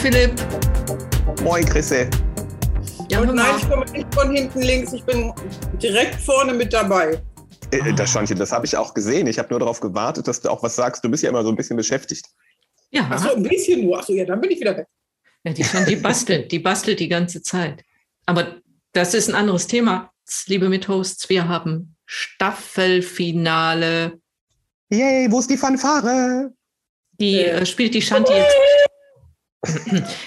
Philipp. Moin Chrisse. Ja, und nein, ich komme nicht von hinten links, ich bin direkt vorne mit dabei. Äh, das, Schonchen, das habe ich auch gesehen. Ich habe nur darauf gewartet, dass du auch was sagst. Du bist ja immer so ein bisschen beschäftigt. Ja. Achso, ein bisschen nur. Achso, ja, dann bin ich wieder weg. Ja, die, die bastelt, die bastelt die ganze Zeit. Aber das ist ein anderes Thema, liebe Mithosts. Wir haben Staffelfinale. Yay, wo ist die Fanfare? Die äh, spielt die Shanti jetzt.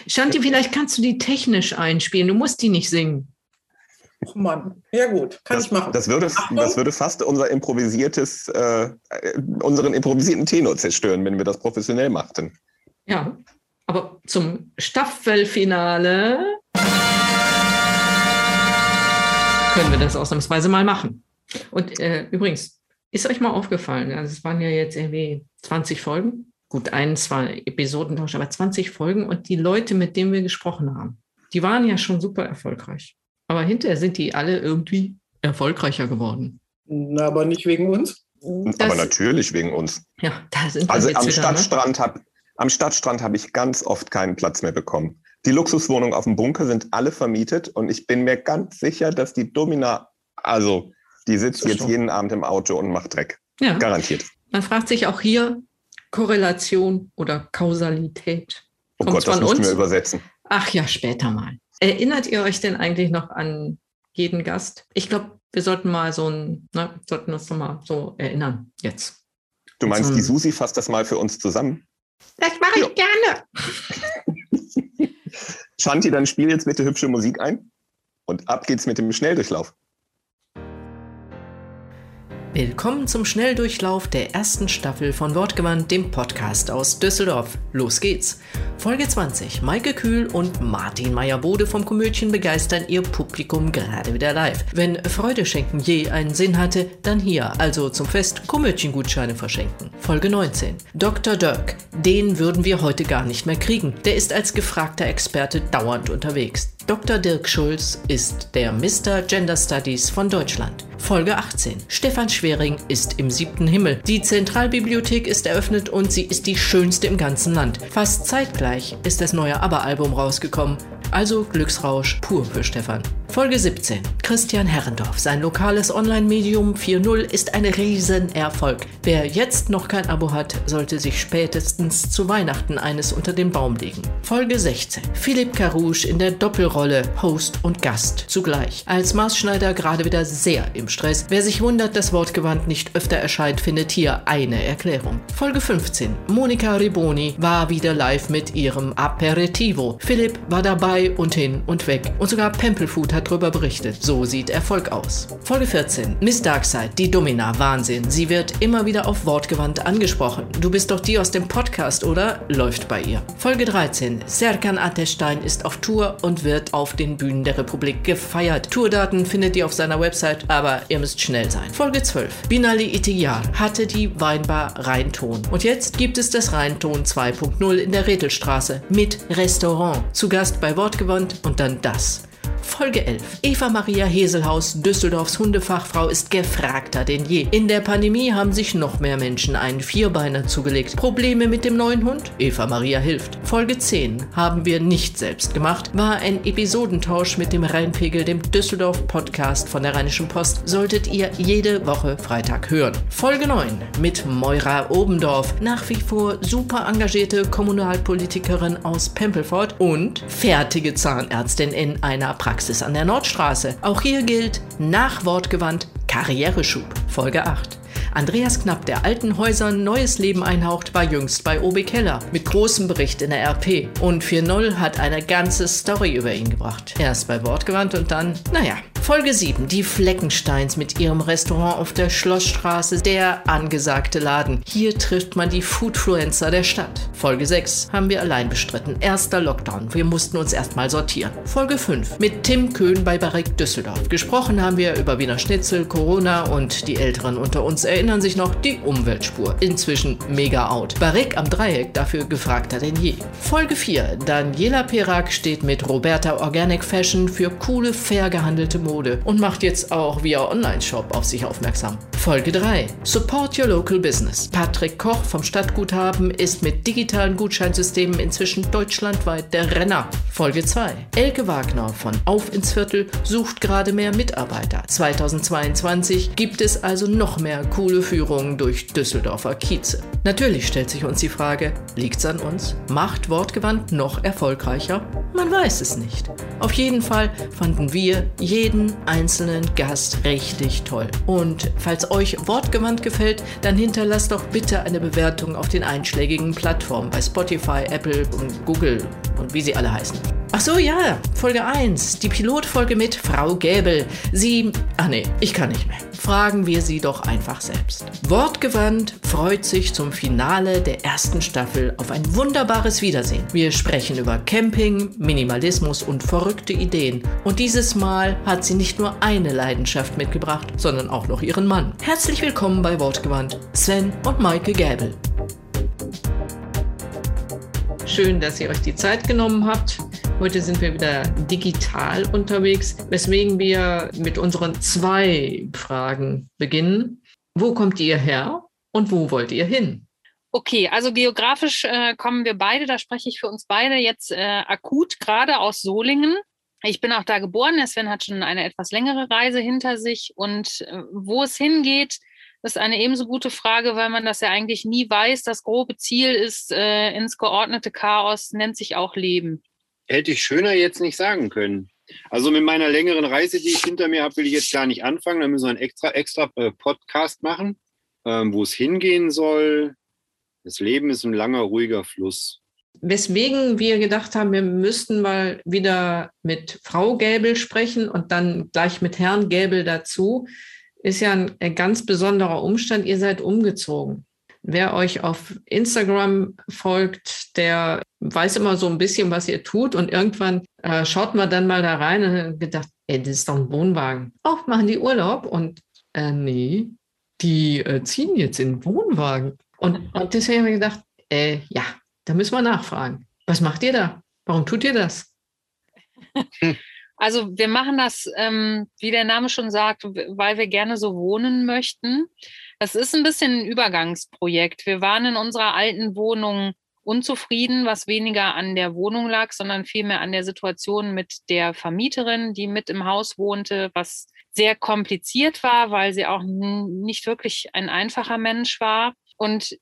Shanti, vielleicht kannst du die technisch einspielen. Du musst die nicht singen. Oh Mann, ja gut, kann das, ich machen. Das würde, das würde fast unser improvisiertes, äh, unseren improvisierten Tenor zerstören, wenn wir das professionell machten. Ja, aber zum Staffelfinale können wir das ausnahmsweise mal machen. Und äh, übrigens, ist euch mal aufgefallen, also es waren ja jetzt irgendwie 20 Folgen, gut, ein, zwei Episodentausch, aber 20 Folgen und die Leute, mit denen wir gesprochen haben, die waren ja schon super erfolgreich. Aber hinterher sind die alle irgendwie erfolgreicher geworden. Na, aber nicht wegen uns. Das, aber natürlich wegen uns. Ja, da sind wir Also am wieder, Stadtstrand ne? habe am Stadtstrand habe ich ganz oft keinen Platz mehr bekommen. Die Luxuswohnungen auf dem Bunker sind alle vermietet und ich bin mir ganz sicher, dass die Domina, also die sitzt jetzt jeden Abend im Auto und macht Dreck. Ja. Garantiert. Man fragt sich auch hier Korrelation oder Kausalität. Oh Kommt's Gott, das müssen wir übersetzen. Ach ja, später mal. Erinnert ihr euch denn eigentlich noch an jeden Gast? Ich glaube, wir sollten mal so ein, ne, sollten uns noch mal so erinnern jetzt. Du meinst, so die Susi fasst das mal für uns zusammen? Das mache ich gerne. Shanti, dann spiel jetzt bitte hübsche Musik ein und ab geht's mit dem Schnelldurchlauf. Willkommen zum Schnelldurchlauf der ersten Staffel von Wortgewandt, dem Podcast aus Düsseldorf. Los geht's! Folge 20. Maike Kühl und Martin Meyer-Bode vom Komödien begeistern ihr Publikum gerade wieder live. Wenn Freude schenken je einen Sinn hatte, dann hier, also zum Fest Komödiengutscheine verschenken. Folge 19. Dr. Dirk. Den würden wir heute gar nicht mehr kriegen. Der ist als gefragter Experte dauernd unterwegs. Dr. Dirk Schulz ist der Mr. Gender Studies von Deutschland. Folge 18. Stefan Schwering ist im siebten Himmel. Die Zentralbibliothek ist eröffnet und sie ist die schönste im ganzen Land. Fast zeitgleich ist das neue ABBA-Album rausgekommen. Also Glücksrausch pur für Stefan. Folge 17. Christian Herrendorf. Sein lokales Online-Medium 4.0 ist ein Riesenerfolg. Wer jetzt noch kein Abo hat, sollte sich spätestens zu Weihnachten eines unter den Baum legen. Folge 16. Philipp Carouche in der Doppelrolle Host und Gast zugleich. Als Maßschneider gerade wieder sehr im Stress. Wer sich wundert, dass Wortgewand nicht öfter erscheint, findet hier eine Erklärung. Folge 15. Monika Riboni war wieder live mit ihrem Aperitivo. Philipp war dabei und hin und weg. Und sogar Pempelfood hat darüber berichtet. So sieht Erfolg aus. Folge 14. Miss Darkside, die Domina, Wahnsinn. Sie wird immer wieder auf Wortgewandt angesprochen. Du bist doch die aus dem Podcast, oder? Läuft bei ihr. Folge 13. Serkan Atestein ist auf Tour und wird auf den Bühnen der Republik gefeiert. Tourdaten findet ihr auf seiner Website, aber ihr müsst schnell sein. Folge 12. Binali Itiyar hatte die Weinbar Rheinton. Und jetzt gibt es das Rheinton 2.0 in der Rätelstraße mit Restaurant. Zu Gast bei Wort gewandt und dann das. Folge 11. Eva Maria Heselhaus, Düsseldorfs Hundefachfrau, ist gefragter denn je. In der Pandemie haben sich noch mehr Menschen einen Vierbeiner zugelegt. Probleme mit dem neuen Hund? Eva Maria hilft. Folge 10 haben wir nicht selbst gemacht, war ein Episodentausch mit dem Rheinpegel, dem Düsseldorf Podcast von der Rheinischen Post. Solltet ihr jede Woche Freitag hören. Folge 9 mit Moira Obendorf, nach wie vor super engagierte Kommunalpolitikerin aus Pempelfort und fertige Zahnärztin in einer Praxis an der Nordstraße. Auch hier gilt nach Wortgewandt Karriereschub. Folge 8. Andreas Knapp, der alten Häusern neues Leben einhaucht, war jüngst bei OB Keller mit großem Bericht in der RP. Und 4.0 hat eine ganze Story über ihn gebracht. Erst bei Wortgewandt und dann, naja, Folge 7. Die Fleckensteins mit ihrem Restaurant auf der Schlossstraße. Der angesagte Laden. Hier trifft man die Foodfluencer der Stadt. Folge 6. Haben wir allein bestritten. Erster Lockdown. Wir mussten uns erstmal sortieren. Folge 5. Mit Tim Köhn bei Barrick Düsseldorf. Gesprochen haben wir über Wiener Schnitzel, Corona und die Älteren unter uns erinnern sich noch die Umweltspur. Inzwischen mega out. Barrick am Dreieck dafür gefragter denn je. Folge 4. Daniela Perak steht mit Roberta Organic Fashion für coole, fair gehandelte Mode und macht jetzt auch via Online-Shop auf sich aufmerksam. Folge 3. Support Your Local Business. Patrick Koch vom Stadtguthaben ist mit digitalen Gutscheinsystemen inzwischen deutschlandweit der Renner. Folge 2. Elke Wagner von Auf ins Viertel sucht gerade mehr Mitarbeiter. 2022 gibt es also noch mehr coole Führungen durch Düsseldorfer Kieze. Natürlich stellt sich uns die Frage, liegt's an uns? Macht Wortgewandt noch erfolgreicher? Man weiß es nicht. Auf jeden Fall fanden wir jeden einzelnen Gast richtig toll. Und falls euch Wortgewandt gefällt, dann hinterlasst doch bitte eine Bewertung auf den einschlägigen Plattformen bei Spotify, Apple und Google und wie sie alle heißen. Ach so, ja, Folge 1, die Pilotfolge mit Frau Gäbel. Sie, ach nee, ich kann nicht mehr. Fragen wir sie doch einfach selbst. Wortgewandt freut sich zum Finale der ersten Staffel auf ein wunderbares Wiedersehen. Wir sprechen über Camping, Minimalismus und verrückte Ideen. Und dieses Mal hat sie nicht nur eine Leidenschaft mitgebracht, sondern auch noch ihren Mann. Herzlich willkommen bei Wortgewandt, Sven und Maike Gäbel. Schön, dass ihr euch die Zeit genommen habt. Heute sind wir wieder digital unterwegs, weswegen wir mit unseren zwei Fragen beginnen. Wo kommt ihr her und wo wollt ihr hin? Okay, also geografisch äh, kommen wir beide, da spreche ich für uns beide jetzt äh, akut gerade aus Solingen. Ich bin auch da geboren, der Sven hat schon eine etwas längere Reise hinter sich und äh, wo es hingeht, das ist eine ebenso gute Frage, weil man das ja eigentlich nie weiß. Das grobe Ziel ist äh, ins geordnete Chaos, nennt sich auch Leben. Hätte ich schöner jetzt nicht sagen können. Also mit meiner längeren Reise, die ich hinter mir habe, will ich jetzt gar nicht anfangen. Da müssen wir einen extra, extra äh, Podcast machen, ähm, wo es hingehen soll. Das Leben ist ein langer, ruhiger Fluss. Weswegen wir gedacht haben, wir müssten mal wieder mit Frau Gäbel sprechen und dann gleich mit Herrn Gäbel dazu ist ja ein ganz besonderer Umstand. Ihr seid umgezogen. Wer euch auf Instagram folgt, der weiß immer so ein bisschen, was ihr tut. Und irgendwann äh, schaut man dann mal da rein und gedacht, ey, das ist doch ein Wohnwagen. Auch machen die Urlaub? Und äh, nee, die äh, ziehen jetzt in Wohnwagen. Und, und deswegen haben wir gedacht, äh, ja, da müssen wir nachfragen. Was macht ihr da? Warum tut ihr das? Also wir machen das, ähm, wie der Name schon sagt, weil wir gerne so wohnen möchten. Das ist ein bisschen ein Übergangsprojekt. Wir waren in unserer alten Wohnung unzufrieden, was weniger an der Wohnung lag, sondern vielmehr an der Situation mit der Vermieterin, die mit im Haus wohnte, was sehr kompliziert war, weil sie auch nicht wirklich ein einfacher Mensch war. Und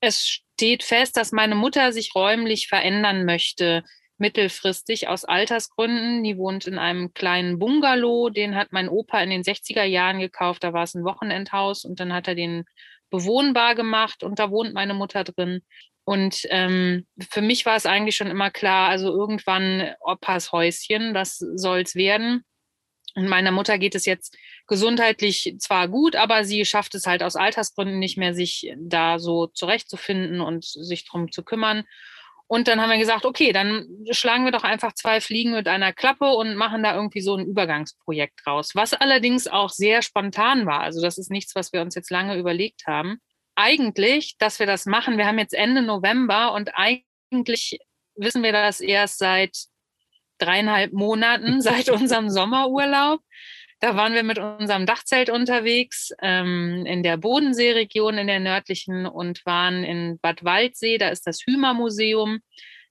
es steht fest, dass meine Mutter sich räumlich verändern möchte mittelfristig aus Altersgründen. Die wohnt in einem kleinen Bungalow, den hat mein Opa in den 60er Jahren gekauft. Da war es ein Wochenendhaus und dann hat er den bewohnbar gemacht und da wohnt meine Mutter drin. Und ähm, für mich war es eigentlich schon immer klar, also irgendwann Opas Häuschen, das soll es werden. Und meiner Mutter geht es jetzt gesundheitlich zwar gut, aber sie schafft es halt aus Altersgründen nicht mehr, sich da so zurechtzufinden und sich drum zu kümmern. Und dann haben wir gesagt, okay, dann schlagen wir doch einfach zwei Fliegen mit einer Klappe und machen da irgendwie so ein Übergangsprojekt draus. Was allerdings auch sehr spontan war. Also das ist nichts, was wir uns jetzt lange überlegt haben. Eigentlich, dass wir das machen, wir haben jetzt Ende November und eigentlich wissen wir das erst seit dreieinhalb Monaten, seit unserem Sommerurlaub. Da waren wir mit unserem Dachzelt unterwegs ähm, in der Bodenseeregion, in der nördlichen und waren in Bad Waldsee. Da ist das Hümer-Museum.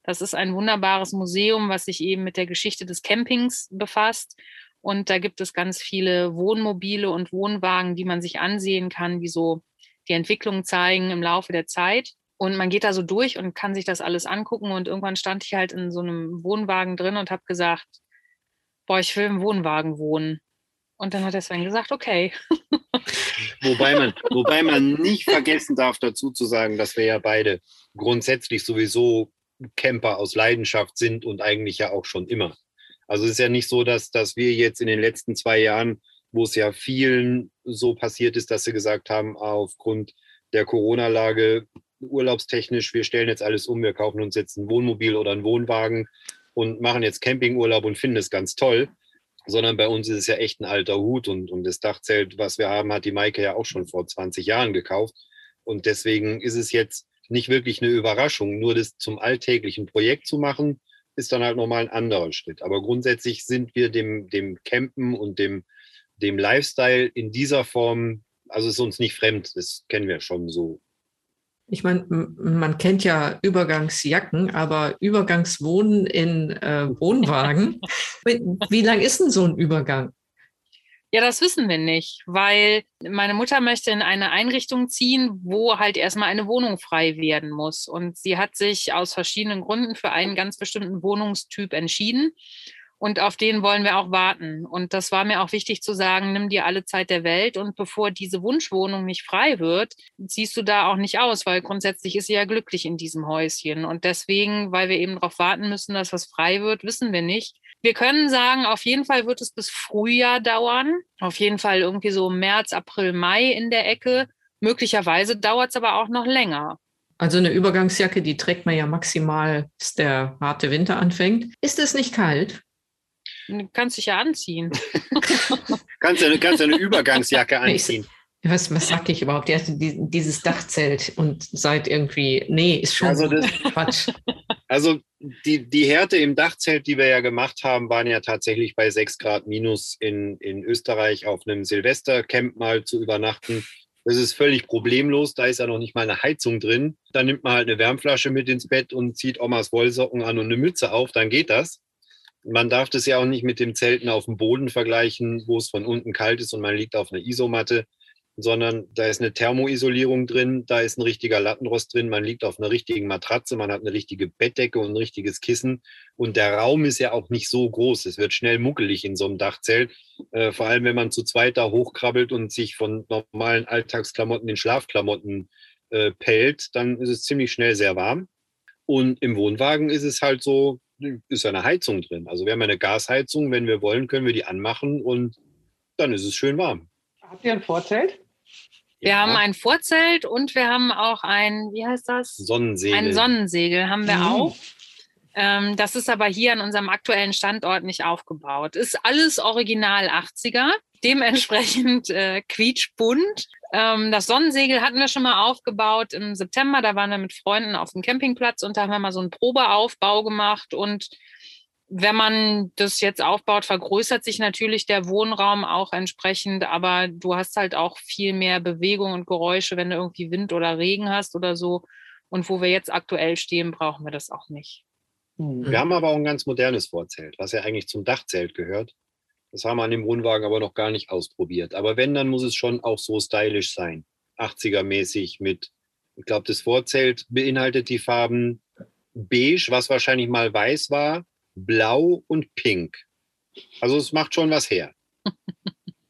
Das ist ein wunderbares Museum, was sich eben mit der Geschichte des Campings befasst. Und da gibt es ganz viele Wohnmobile und Wohnwagen, die man sich ansehen kann, die so die Entwicklung zeigen im Laufe der Zeit. Und man geht da so durch und kann sich das alles angucken. Und irgendwann stand ich halt in so einem Wohnwagen drin und habe gesagt, boah, ich will im Wohnwagen wohnen. Und dann hat der Sven gesagt, okay. wobei, man, wobei man nicht vergessen darf, dazu zu sagen, dass wir ja beide grundsätzlich sowieso Camper aus Leidenschaft sind und eigentlich ja auch schon immer. Also es ist ja nicht so, dass, dass wir jetzt in den letzten zwei Jahren, wo es ja vielen so passiert ist, dass sie gesagt haben, aufgrund der Corona-Lage urlaubstechnisch, wir stellen jetzt alles um, wir kaufen uns jetzt ein Wohnmobil oder einen Wohnwagen und machen jetzt Campingurlaub und finden es ganz toll, sondern bei uns ist es ja echt ein alter Hut und, und das Dachzelt, was wir haben, hat die Maike ja auch schon vor 20 Jahren gekauft. Und deswegen ist es jetzt nicht wirklich eine Überraschung, nur das zum alltäglichen Projekt zu machen, ist dann halt nochmal ein anderer Schritt. Aber grundsätzlich sind wir dem, dem Campen und dem, dem Lifestyle in dieser Form, also ist uns nicht fremd, das kennen wir schon so ich meine, man kennt ja Übergangsjacken, aber Übergangswohnen in äh, Wohnwagen. Wie lang ist denn so ein Übergang? Ja, das wissen wir nicht, weil meine Mutter möchte in eine Einrichtung ziehen, wo halt erstmal eine Wohnung frei werden muss. Und sie hat sich aus verschiedenen Gründen für einen ganz bestimmten Wohnungstyp entschieden. Und auf den wollen wir auch warten. Und das war mir auch wichtig zu sagen, nimm dir alle Zeit der Welt. Und bevor diese Wunschwohnung nicht frei wird, ziehst du da auch nicht aus, weil grundsätzlich ist sie ja glücklich in diesem Häuschen. Und deswegen, weil wir eben darauf warten müssen, dass was frei wird, wissen wir nicht. Wir können sagen, auf jeden Fall wird es bis Frühjahr dauern. Auf jeden Fall irgendwie so März, April, Mai in der Ecke. Möglicherweise dauert es aber auch noch länger. Also eine Übergangsjacke, die trägt man ja maximal, bis der harte Winter anfängt. Ist es nicht kalt? Du kannst dich ja anziehen. kannst, du, kannst eine Übergangsjacke anziehen. Was, was sag ich überhaupt? Ja, dieses Dachzelt und seid irgendwie, nee, ist schon also das, Quatsch. Also die, die Härte im Dachzelt, die wir ja gemacht haben, waren ja tatsächlich bei 6 Grad minus in, in Österreich auf einem Silvestercamp mal zu übernachten. Das ist völlig problemlos, da ist ja noch nicht mal eine Heizung drin. Dann nimmt man halt eine Wärmflasche mit ins Bett und zieht Omas Wollsocken an und eine Mütze auf, dann geht das man darf das ja auch nicht mit dem Zelten auf dem Boden vergleichen, wo es von unten kalt ist und man liegt auf einer Isomatte, sondern da ist eine Thermoisolierung drin, da ist ein richtiger Lattenrost drin, man liegt auf einer richtigen Matratze, man hat eine richtige Bettdecke und ein richtiges Kissen und der Raum ist ja auch nicht so groß. Es wird schnell muckelig in so einem Dachzelt, äh, vor allem wenn man zu zweit da hochkrabbelt und sich von normalen Alltagsklamotten in Schlafklamotten äh, pellt, dann ist es ziemlich schnell sehr warm. Und im Wohnwagen ist es halt so, ist eine Heizung drin. Also wir haben eine Gasheizung. Wenn wir wollen, können wir die anmachen und dann ist es schön warm. Habt ihr ein Vorzelt? Wir ja. haben ein Vorzelt und wir haben auch ein, wie heißt das? Sonnensegel. Ein Sonnensegel haben wir mhm. auch. Ähm, das ist aber hier an unserem aktuellen Standort nicht aufgebaut. Ist alles original 80er, dementsprechend äh, quietschbunt. Ähm, das Sonnensegel hatten wir schon mal aufgebaut im September. Da waren wir mit Freunden auf dem Campingplatz und da haben wir mal so einen Probeaufbau gemacht. Und wenn man das jetzt aufbaut, vergrößert sich natürlich der Wohnraum auch entsprechend. Aber du hast halt auch viel mehr Bewegung und Geräusche, wenn du irgendwie Wind oder Regen hast oder so. Und wo wir jetzt aktuell stehen, brauchen wir das auch nicht. Wir haben aber auch ein ganz modernes Vorzelt, was ja eigentlich zum Dachzelt gehört. Das haben wir an dem Wohnwagen aber noch gar nicht ausprobiert. Aber wenn, dann muss es schon auch so stylisch sein. 80er-mäßig mit, ich glaube, das Vorzelt beinhaltet die Farben beige, was wahrscheinlich mal weiß war, blau und pink. Also es macht schon was her.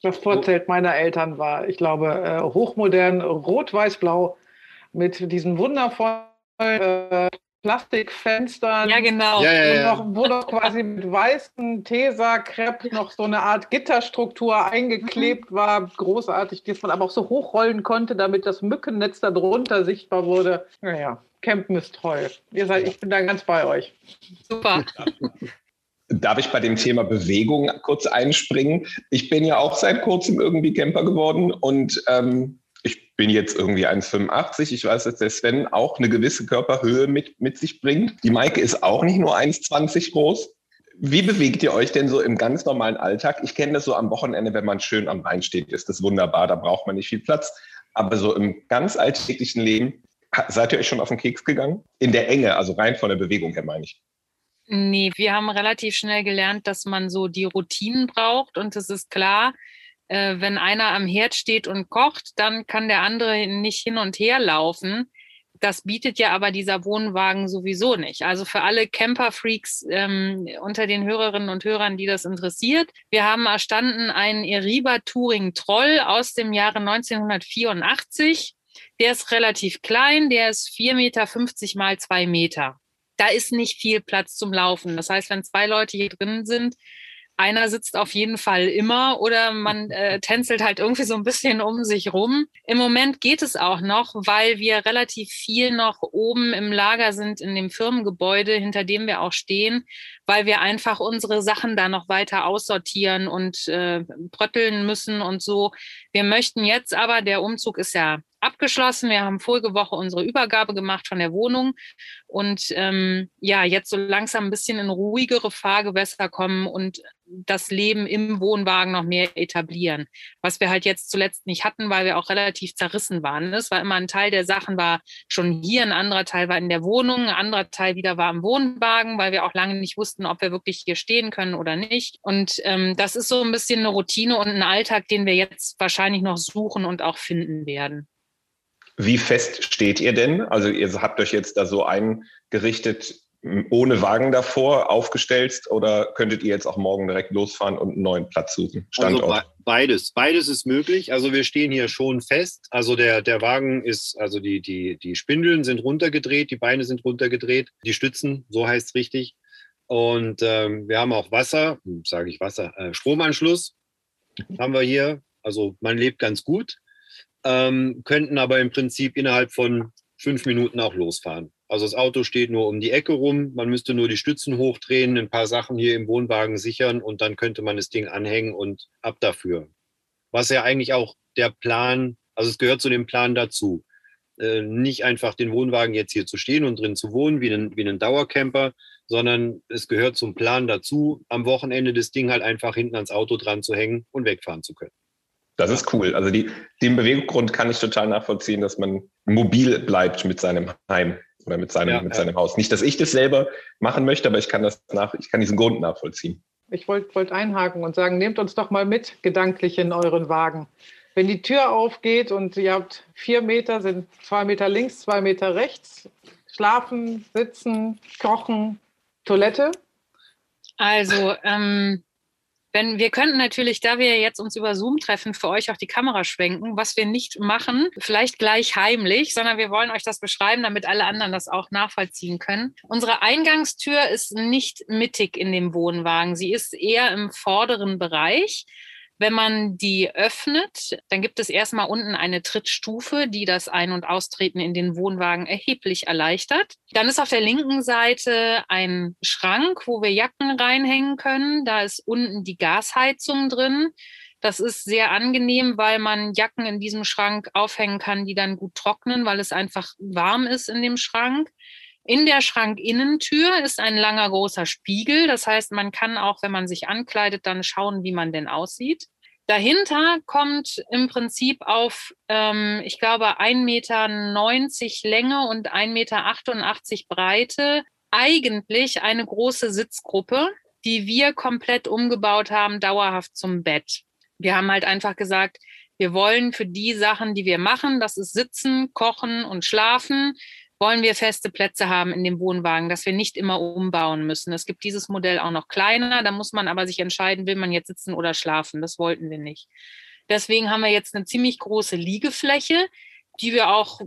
Das Vorzelt meiner Eltern war, ich glaube, äh, hochmodern, rot-weiß-blau mit diesen wundervollen äh, Plastikfenstern. Ja, genau. Ja, ja, ja. Noch, wo doch quasi mit weißen Tesa-Crepe noch so eine Art Gitterstruktur eingeklebt mhm. war. Großartig, die man aber auch so hochrollen konnte, damit das Mückennetz darunter sichtbar wurde. Naja, Campen ist toll. Ihr seid, ich bin da ganz bei euch. Super. Darf ich bei dem Thema Bewegung kurz einspringen? Ich bin ja auch seit kurzem irgendwie Camper geworden und ähm, bin jetzt irgendwie 1,85. Ich weiß, dass der Sven auch eine gewisse Körperhöhe mit, mit sich bringt. Die Maike ist auch nicht nur 1,20 groß. Wie bewegt ihr euch denn so im ganz normalen Alltag? Ich kenne das so am Wochenende, wenn man schön am Rhein steht, ist das wunderbar, da braucht man nicht viel Platz. Aber so im ganz alltäglichen Leben, seid ihr euch schon auf den Keks gegangen? In der Enge, also rein von der Bewegung her meine ich. Nee, wir haben relativ schnell gelernt, dass man so die Routinen braucht und es ist klar, äh, wenn einer am Herd steht und kocht, dann kann der andere nicht hin und her laufen. Das bietet ja aber dieser Wohnwagen sowieso nicht. Also für alle Camper-Freaks ähm, unter den Hörerinnen und Hörern, die das interessiert, wir haben erstanden einen Eriba Touring Troll aus dem Jahre 1984. Der ist relativ klein, der ist 4,50 Meter mal 2 Meter. da ist nicht viel Platz zum Laufen. Das heißt, wenn zwei Leute hier drin sind, einer sitzt auf jeden Fall immer oder man äh, tänzelt halt irgendwie so ein bisschen um sich rum. Im Moment geht es auch noch, weil wir relativ viel noch oben im Lager sind in dem Firmengebäude, hinter dem wir auch stehen, weil wir einfach unsere Sachen da noch weiter aussortieren und äh, brötteln müssen und so. Wir möchten jetzt aber, der Umzug ist ja abgeschlossen. Wir haben vorige Woche unsere Übergabe gemacht von der Wohnung und ähm, ja, jetzt so langsam ein bisschen in ruhigere Fahrgewässer kommen und das Leben im Wohnwagen noch mehr etablieren. Was wir halt jetzt zuletzt nicht hatten, weil wir auch relativ zerrissen waren. Es war immer ein Teil der Sachen war schon hier, ein anderer Teil war in der Wohnung, ein anderer Teil wieder war im Wohnwagen, weil wir auch lange nicht wussten, ob wir wirklich hier stehen können oder nicht. Und ähm, das ist so ein bisschen eine Routine und ein Alltag, den wir jetzt wahrscheinlich noch suchen und auch finden werden. Wie fest steht ihr denn? Also ihr habt euch jetzt da so eingerichtet, ohne Wagen davor aufgestellt oder könntet ihr jetzt auch morgen direkt losfahren und einen neuen Platz suchen? Also Standort? Also beides. Beides ist möglich. Also wir stehen hier schon fest. Also der, der Wagen ist, also die, die, die Spindeln sind runtergedreht, die Beine sind runtergedreht, die Stützen, so heißt es richtig. Und ähm, wir haben auch Wasser, hm, sage ich Wasser, äh, Stromanschluss haben wir hier. Also man lebt ganz gut ähm, könnten aber im Prinzip innerhalb von fünf Minuten auch losfahren. Also das Auto steht nur um die Ecke rum, man müsste nur die Stützen hochdrehen, ein paar Sachen hier im Wohnwagen sichern und dann könnte man das Ding anhängen und ab dafür. Was ja eigentlich auch der Plan, also es gehört zu dem Plan dazu. Äh, nicht einfach den Wohnwagen jetzt hier zu stehen und drin zu wohnen wie ein, wie ein Dauercamper, sondern es gehört zum Plan dazu, am Wochenende das Ding halt einfach hinten ans Auto dran zu hängen und wegfahren zu können. Das ist cool. Also die, den Beweggrund kann ich total nachvollziehen, dass man mobil bleibt mit seinem Heim oder mit seinem, ja, mit seinem Haus. Nicht, dass ich das selber machen möchte, aber ich kann das nach, ich kann diesen Grund nachvollziehen. Ich wollte wollt einhaken und sagen, nehmt uns doch mal mit gedanklich in euren Wagen. Wenn die Tür aufgeht und ihr habt vier Meter, sind zwei Meter links, zwei Meter rechts, schlafen, sitzen, kochen, Toilette. Also ähm, wenn wir könnten natürlich, da wir jetzt uns über Zoom treffen, für euch auch die Kamera schwenken, was wir nicht machen, vielleicht gleich heimlich, sondern wir wollen euch das beschreiben, damit alle anderen das auch nachvollziehen können. Unsere Eingangstür ist nicht mittig in dem Wohnwagen. Sie ist eher im vorderen Bereich. Wenn man die öffnet, dann gibt es erstmal unten eine Trittstufe, die das Ein- und Austreten in den Wohnwagen erheblich erleichtert. Dann ist auf der linken Seite ein Schrank, wo wir Jacken reinhängen können. Da ist unten die Gasheizung drin. Das ist sehr angenehm, weil man Jacken in diesem Schrank aufhängen kann, die dann gut trocknen, weil es einfach warm ist in dem Schrank. In der Schrankinnentür ist ein langer großer Spiegel. Das heißt, man kann auch, wenn man sich ankleidet, dann schauen, wie man denn aussieht. Dahinter kommt im Prinzip auf, ähm, ich glaube, 1,90 Meter Länge und 1,88 Meter Breite eigentlich eine große Sitzgruppe, die wir komplett umgebaut haben, dauerhaft zum Bett. Wir haben halt einfach gesagt, wir wollen für die Sachen, die wir machen, das ist Sitzen, Kochen und Schlafen, wollen wir feste Plätze haben in dem Wohnwagen, dass wir nicht immer umbauen müssen. Es gibt dieses Modell auch noch kleiner, da muss man aber sich entscheiden, will man jetzt sitzen oder schlafen. Das wollten wir nicht. Deswegen haben wir jetzt eine ziemlich große Liegefläche, die wir auch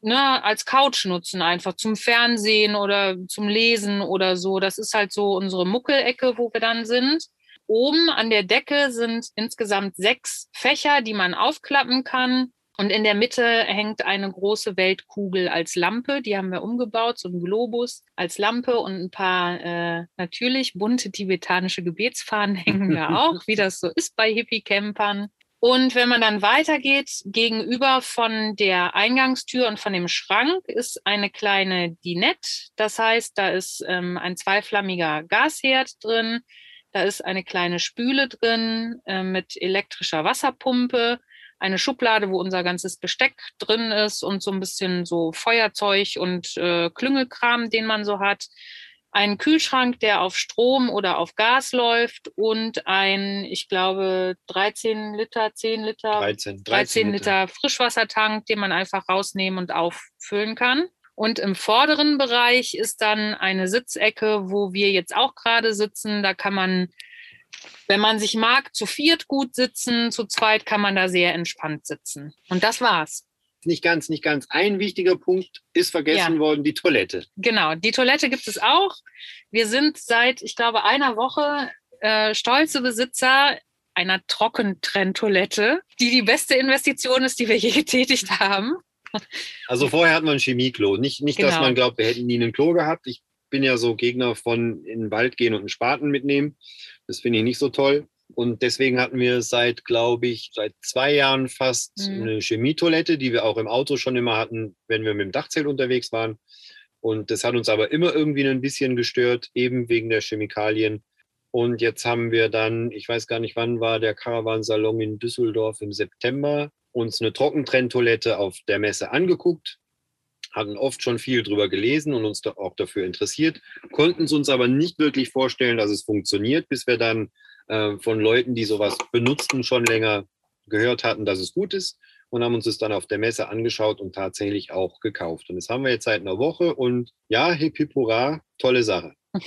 ne, als Couch nutzen, einfach zum Fernsehen oder zum Lesen oder so. Das ist halt so unsere Muckelecke, wo wir dann sind. Oben an der Decke sind insgesamt sechs Fächer, die man aufklappen kann. Und in der Mitte hängt eine große Weltkugel als Lampe. Die haben wir umgebaut, so ein Globus als Lampe und ein paar äh, natürlich bunte tibetanische Gebetsfahnen hängen da auch, wie das so ist bei Hippie-Campern. Und wenn man dann weitergeht, gegenüber von der Eingangstür und von dem Schrank ist eine kleine Dinette. Das heißt, da ist ähm, ein zweiflammiger Gasherd drin. Da ist eine kleine Spüle drin äh, mit elektrischer Wasserpumpe eine Schublade, wo unser ganzes Besteck drin ist und so ein bisschen so Feuerzeug und äh, Klüngelkram, den man so hat. Ein Kühlschrank, der auf Strom oder auf Gas läuft und ein, ich glaube, 13 Liter, 10 Liter, 13, 13, 13 Liter Frischwassertank, den man einfach rausnehmen und auffüllen kann. Und im vorderen Bereich ist dann eine Sitzecke, wo wir jetzt auch gerade sitzen. Da kann man wenn man sich mag, zu viert gut sitzen, zu zweit kann man da sehr entspannt sitzen. Und das war's. nicht ganz, nicht ganz. Ein wichtiger Punkt ist vergessen Ja. worden, die Toilette. Genau, die Toilette gibt es auch. Wir sind seit, ich glaube, einer Woche äh, stolze Besitzer einer Trockentrenntoilette, die die beste Investition ist, die wir je getätigt haben. Also vorher hatten wir ein Chemieklo. Nicht, nicht dass Genau. man glaubt, wir hätten nie ein Klo gehabt. Ich bin ja so Gegner von in den Wald gehen und einen Spaten mitnehmen. Das finde ich nicht so toll. Und deswegen hatten wir seit, glaube ich, seit zwei Jahren fast Mhm. eine Chemietoilette, die wir auch im Auto schon immer hatten, wenn wir mit dem Dachzelt unterwegs waren. Und das hat uns aber immer irgendwie ein bisschen gestört, eben wegen der Chemikalien. Und jetzt haben wir dann, ich weiß gar nicht, wann war der Caravansalon in Düsseldorf im September, uns eine Trockentrenntoilette auf der Messe angeguckt, hatten oft schon viel drüber gelesen und uns da auch dafür interessiert, konnten es uns aber nicht wirklich vorstellen, dass es funktioniert, bis wir dann äh, von Leuten, die sowas benutzten, schon länger gehört hatten, dass es gut ist und haben uns das dann auf der Messe angeschaut und tatsächlich auch gekauft. Und das haben wir jetzt seit einer Woche und ja, hip hip hurra, tolle Sache.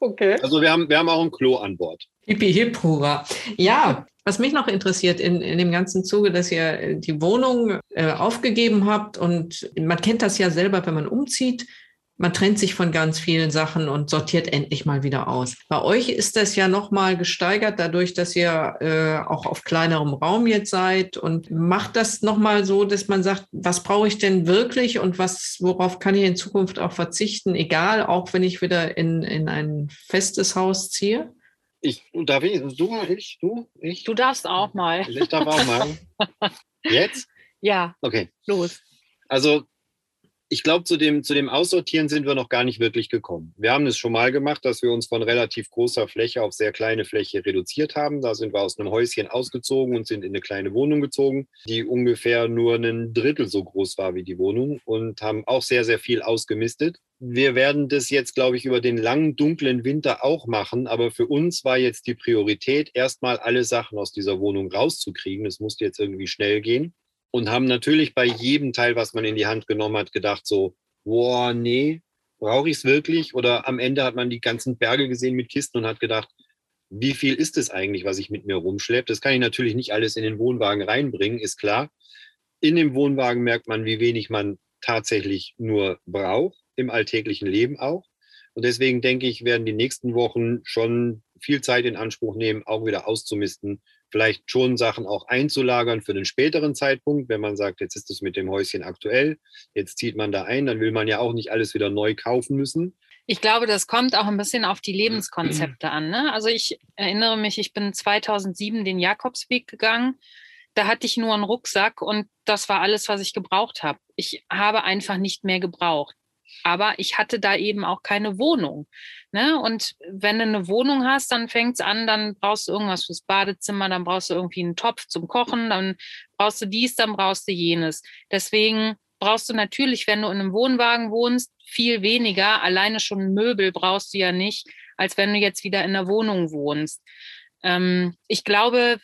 Okay. Also wir haben, wir haben auch ein Klo an Bord. Hippi hip hurra. Ja, was mich noch interessiert in, in dem ganzen Zuge, dass ihr äh, die Wohnung äh, aufgegeben habt und man kennt das ja selber, wenn man umzieht. Man trennt sich von ganz vielen Sachen und sortiert endlich mal wieder aus. Bei euch ist das ja noch mal gesteigert dadurch, dass ihr äh, auch auf kleinerem Raum jetzt seid und macht das noch mal so, dass man sagt, was brauche ich denn wirklich und was worauf kann ich in Zukunft auch verzichten, egal, auch wenn ich wieder in, in ein festes Haus ziehe? Ich, darf ich, du, ich, du, ich? Du darfst auch mal. Ich darf auch mal. Jetzt? Ja, Okay. los. Also ich glaube, zu dem, zu dem Aussortieren sind wir noch gar nicht wirklich gekommen. Wir haben es schon mal gemacht, dass wir uns von relativ großer Fläche auf sehr kleine Fläche reduziert haben. Da sind wir aus einem Häuschen ausgezogen und sind in eine kleine Wohnung gezogen, die ungefähr nur ein Drittel so groß war wie die Wohnung und haben auch sehr, sehr viel ausgemistet. Wir werden das jetzt, glaube ich, über den langen, dunklen Winter auch machen. Aber für uns war jetzt die Priorität, erstmal alle Sachen aus dieser Wohnung rauszukriegen. Es musste jetzt irgendwie schnell gehen und haben natürlich bei jedem Teil, was man in die Hand genommen hat, gedacht so, boah, nee, brauche ich es wirklich? Oder am Ende hat man die ganzen Berge gesehen mit Kisten und hat gedacht, wie viel ist es eigentlich, was ich mit mir rumschleppe? Das kann ich natürlich nicht alles in den Wohnwagen reinbringen, ist klar. In dem Wohnwagen merkt man, wie wenig man tatsächlich nur braucht, im alltäglichen Leben auch. Und deswegen denke ich, werden die nächsten Wochen schon viel Zeit in Anspruch nehmen, auch wieder auszumisten, vielleicht schon Sachen auch einzulagern für den späteren Zeitpunkt, wenn man sagt, jetzt ist es mit dem Häuschen aktuell, jetzt zieht man da ein, dann will man ja auch nicht alles wieder neu kaufen müssen. Ich glaube, das kommt auch ein bisschen auf die Lebenskonzepte an. Ne? Also ich erinnere mich, ich bin 2007 den Jakobsweg gegangen. Da hatte ich nur einen Rucksack und das war alles, was ich gebraucht habe. Ich habe einfach nicht mehr gebraucht. Aber ich hatte da eben auch keine Wohnung. Ne? Und wenn du eine Wohnung hast, dann fängt es an, dann brauchst du irgendwas fürs Badezimmer, dann brauchst du irgendwie einen Topf zum Kochen, dann brauchst du dies, dann brauchst du jenes. Deswegen brauchst du natürlich, wenn du in einem Wohnwagen wohnst, viel weniger. Alleine schon Möbel brauchst du ja nicht, als wenn du jetzt wieder in einer Wohnung wohnst. Ähm, ich glaube,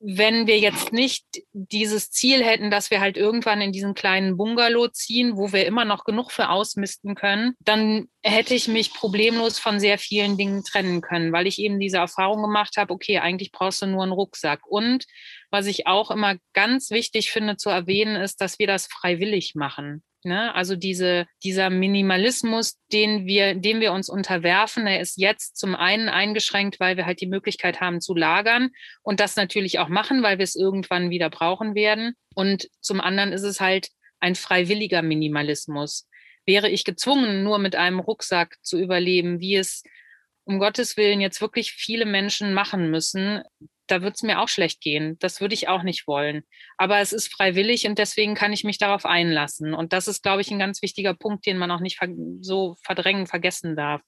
wenn wir jetzt nicht dieses Ziel hätten, dass wir halt irgendwann in diesen kleinen Bungalow ziehen, wo wir immer noch genug für ausmisten können, dann hätte ich mich problemlos von sehr vielen Dingen trennen können, weil ich eben diese Erfahrung gemacht habe, okay, eigentlich brauchst du nur einen Rucksack. Und was ich auch immer ganz wichtig finde zu erwähnen, ist, dass wir das freiwillig machen. Ne? Also diese, dieser Minimalismus, den wir, dem wir uns unterwerfen, der ist jetzt zum einen eingeschränkt, weil wir halt die Möglichkeit haben zu lagern und das natürlich auch machen, weil wir es irgendwann wieder brauchen werden. Und zum anderen ist es halt ein freiwilliger Minimalismus. Wäre ich gezwungen, nur mit einem Rucksack zu überleben, wie es um Gottes Willen jetzt wirklich viele Menschen machen müssen, da wird es mir auch schlecht gehen. Das würde ich auch nicht wollen. Aber es ist freiwillig und deswegen kann ich mich darauf einlassen. Und das ist, glaube ich, ein ganz wichtiger Punkt, den man auch nicht so verdrängen, vergessen darf.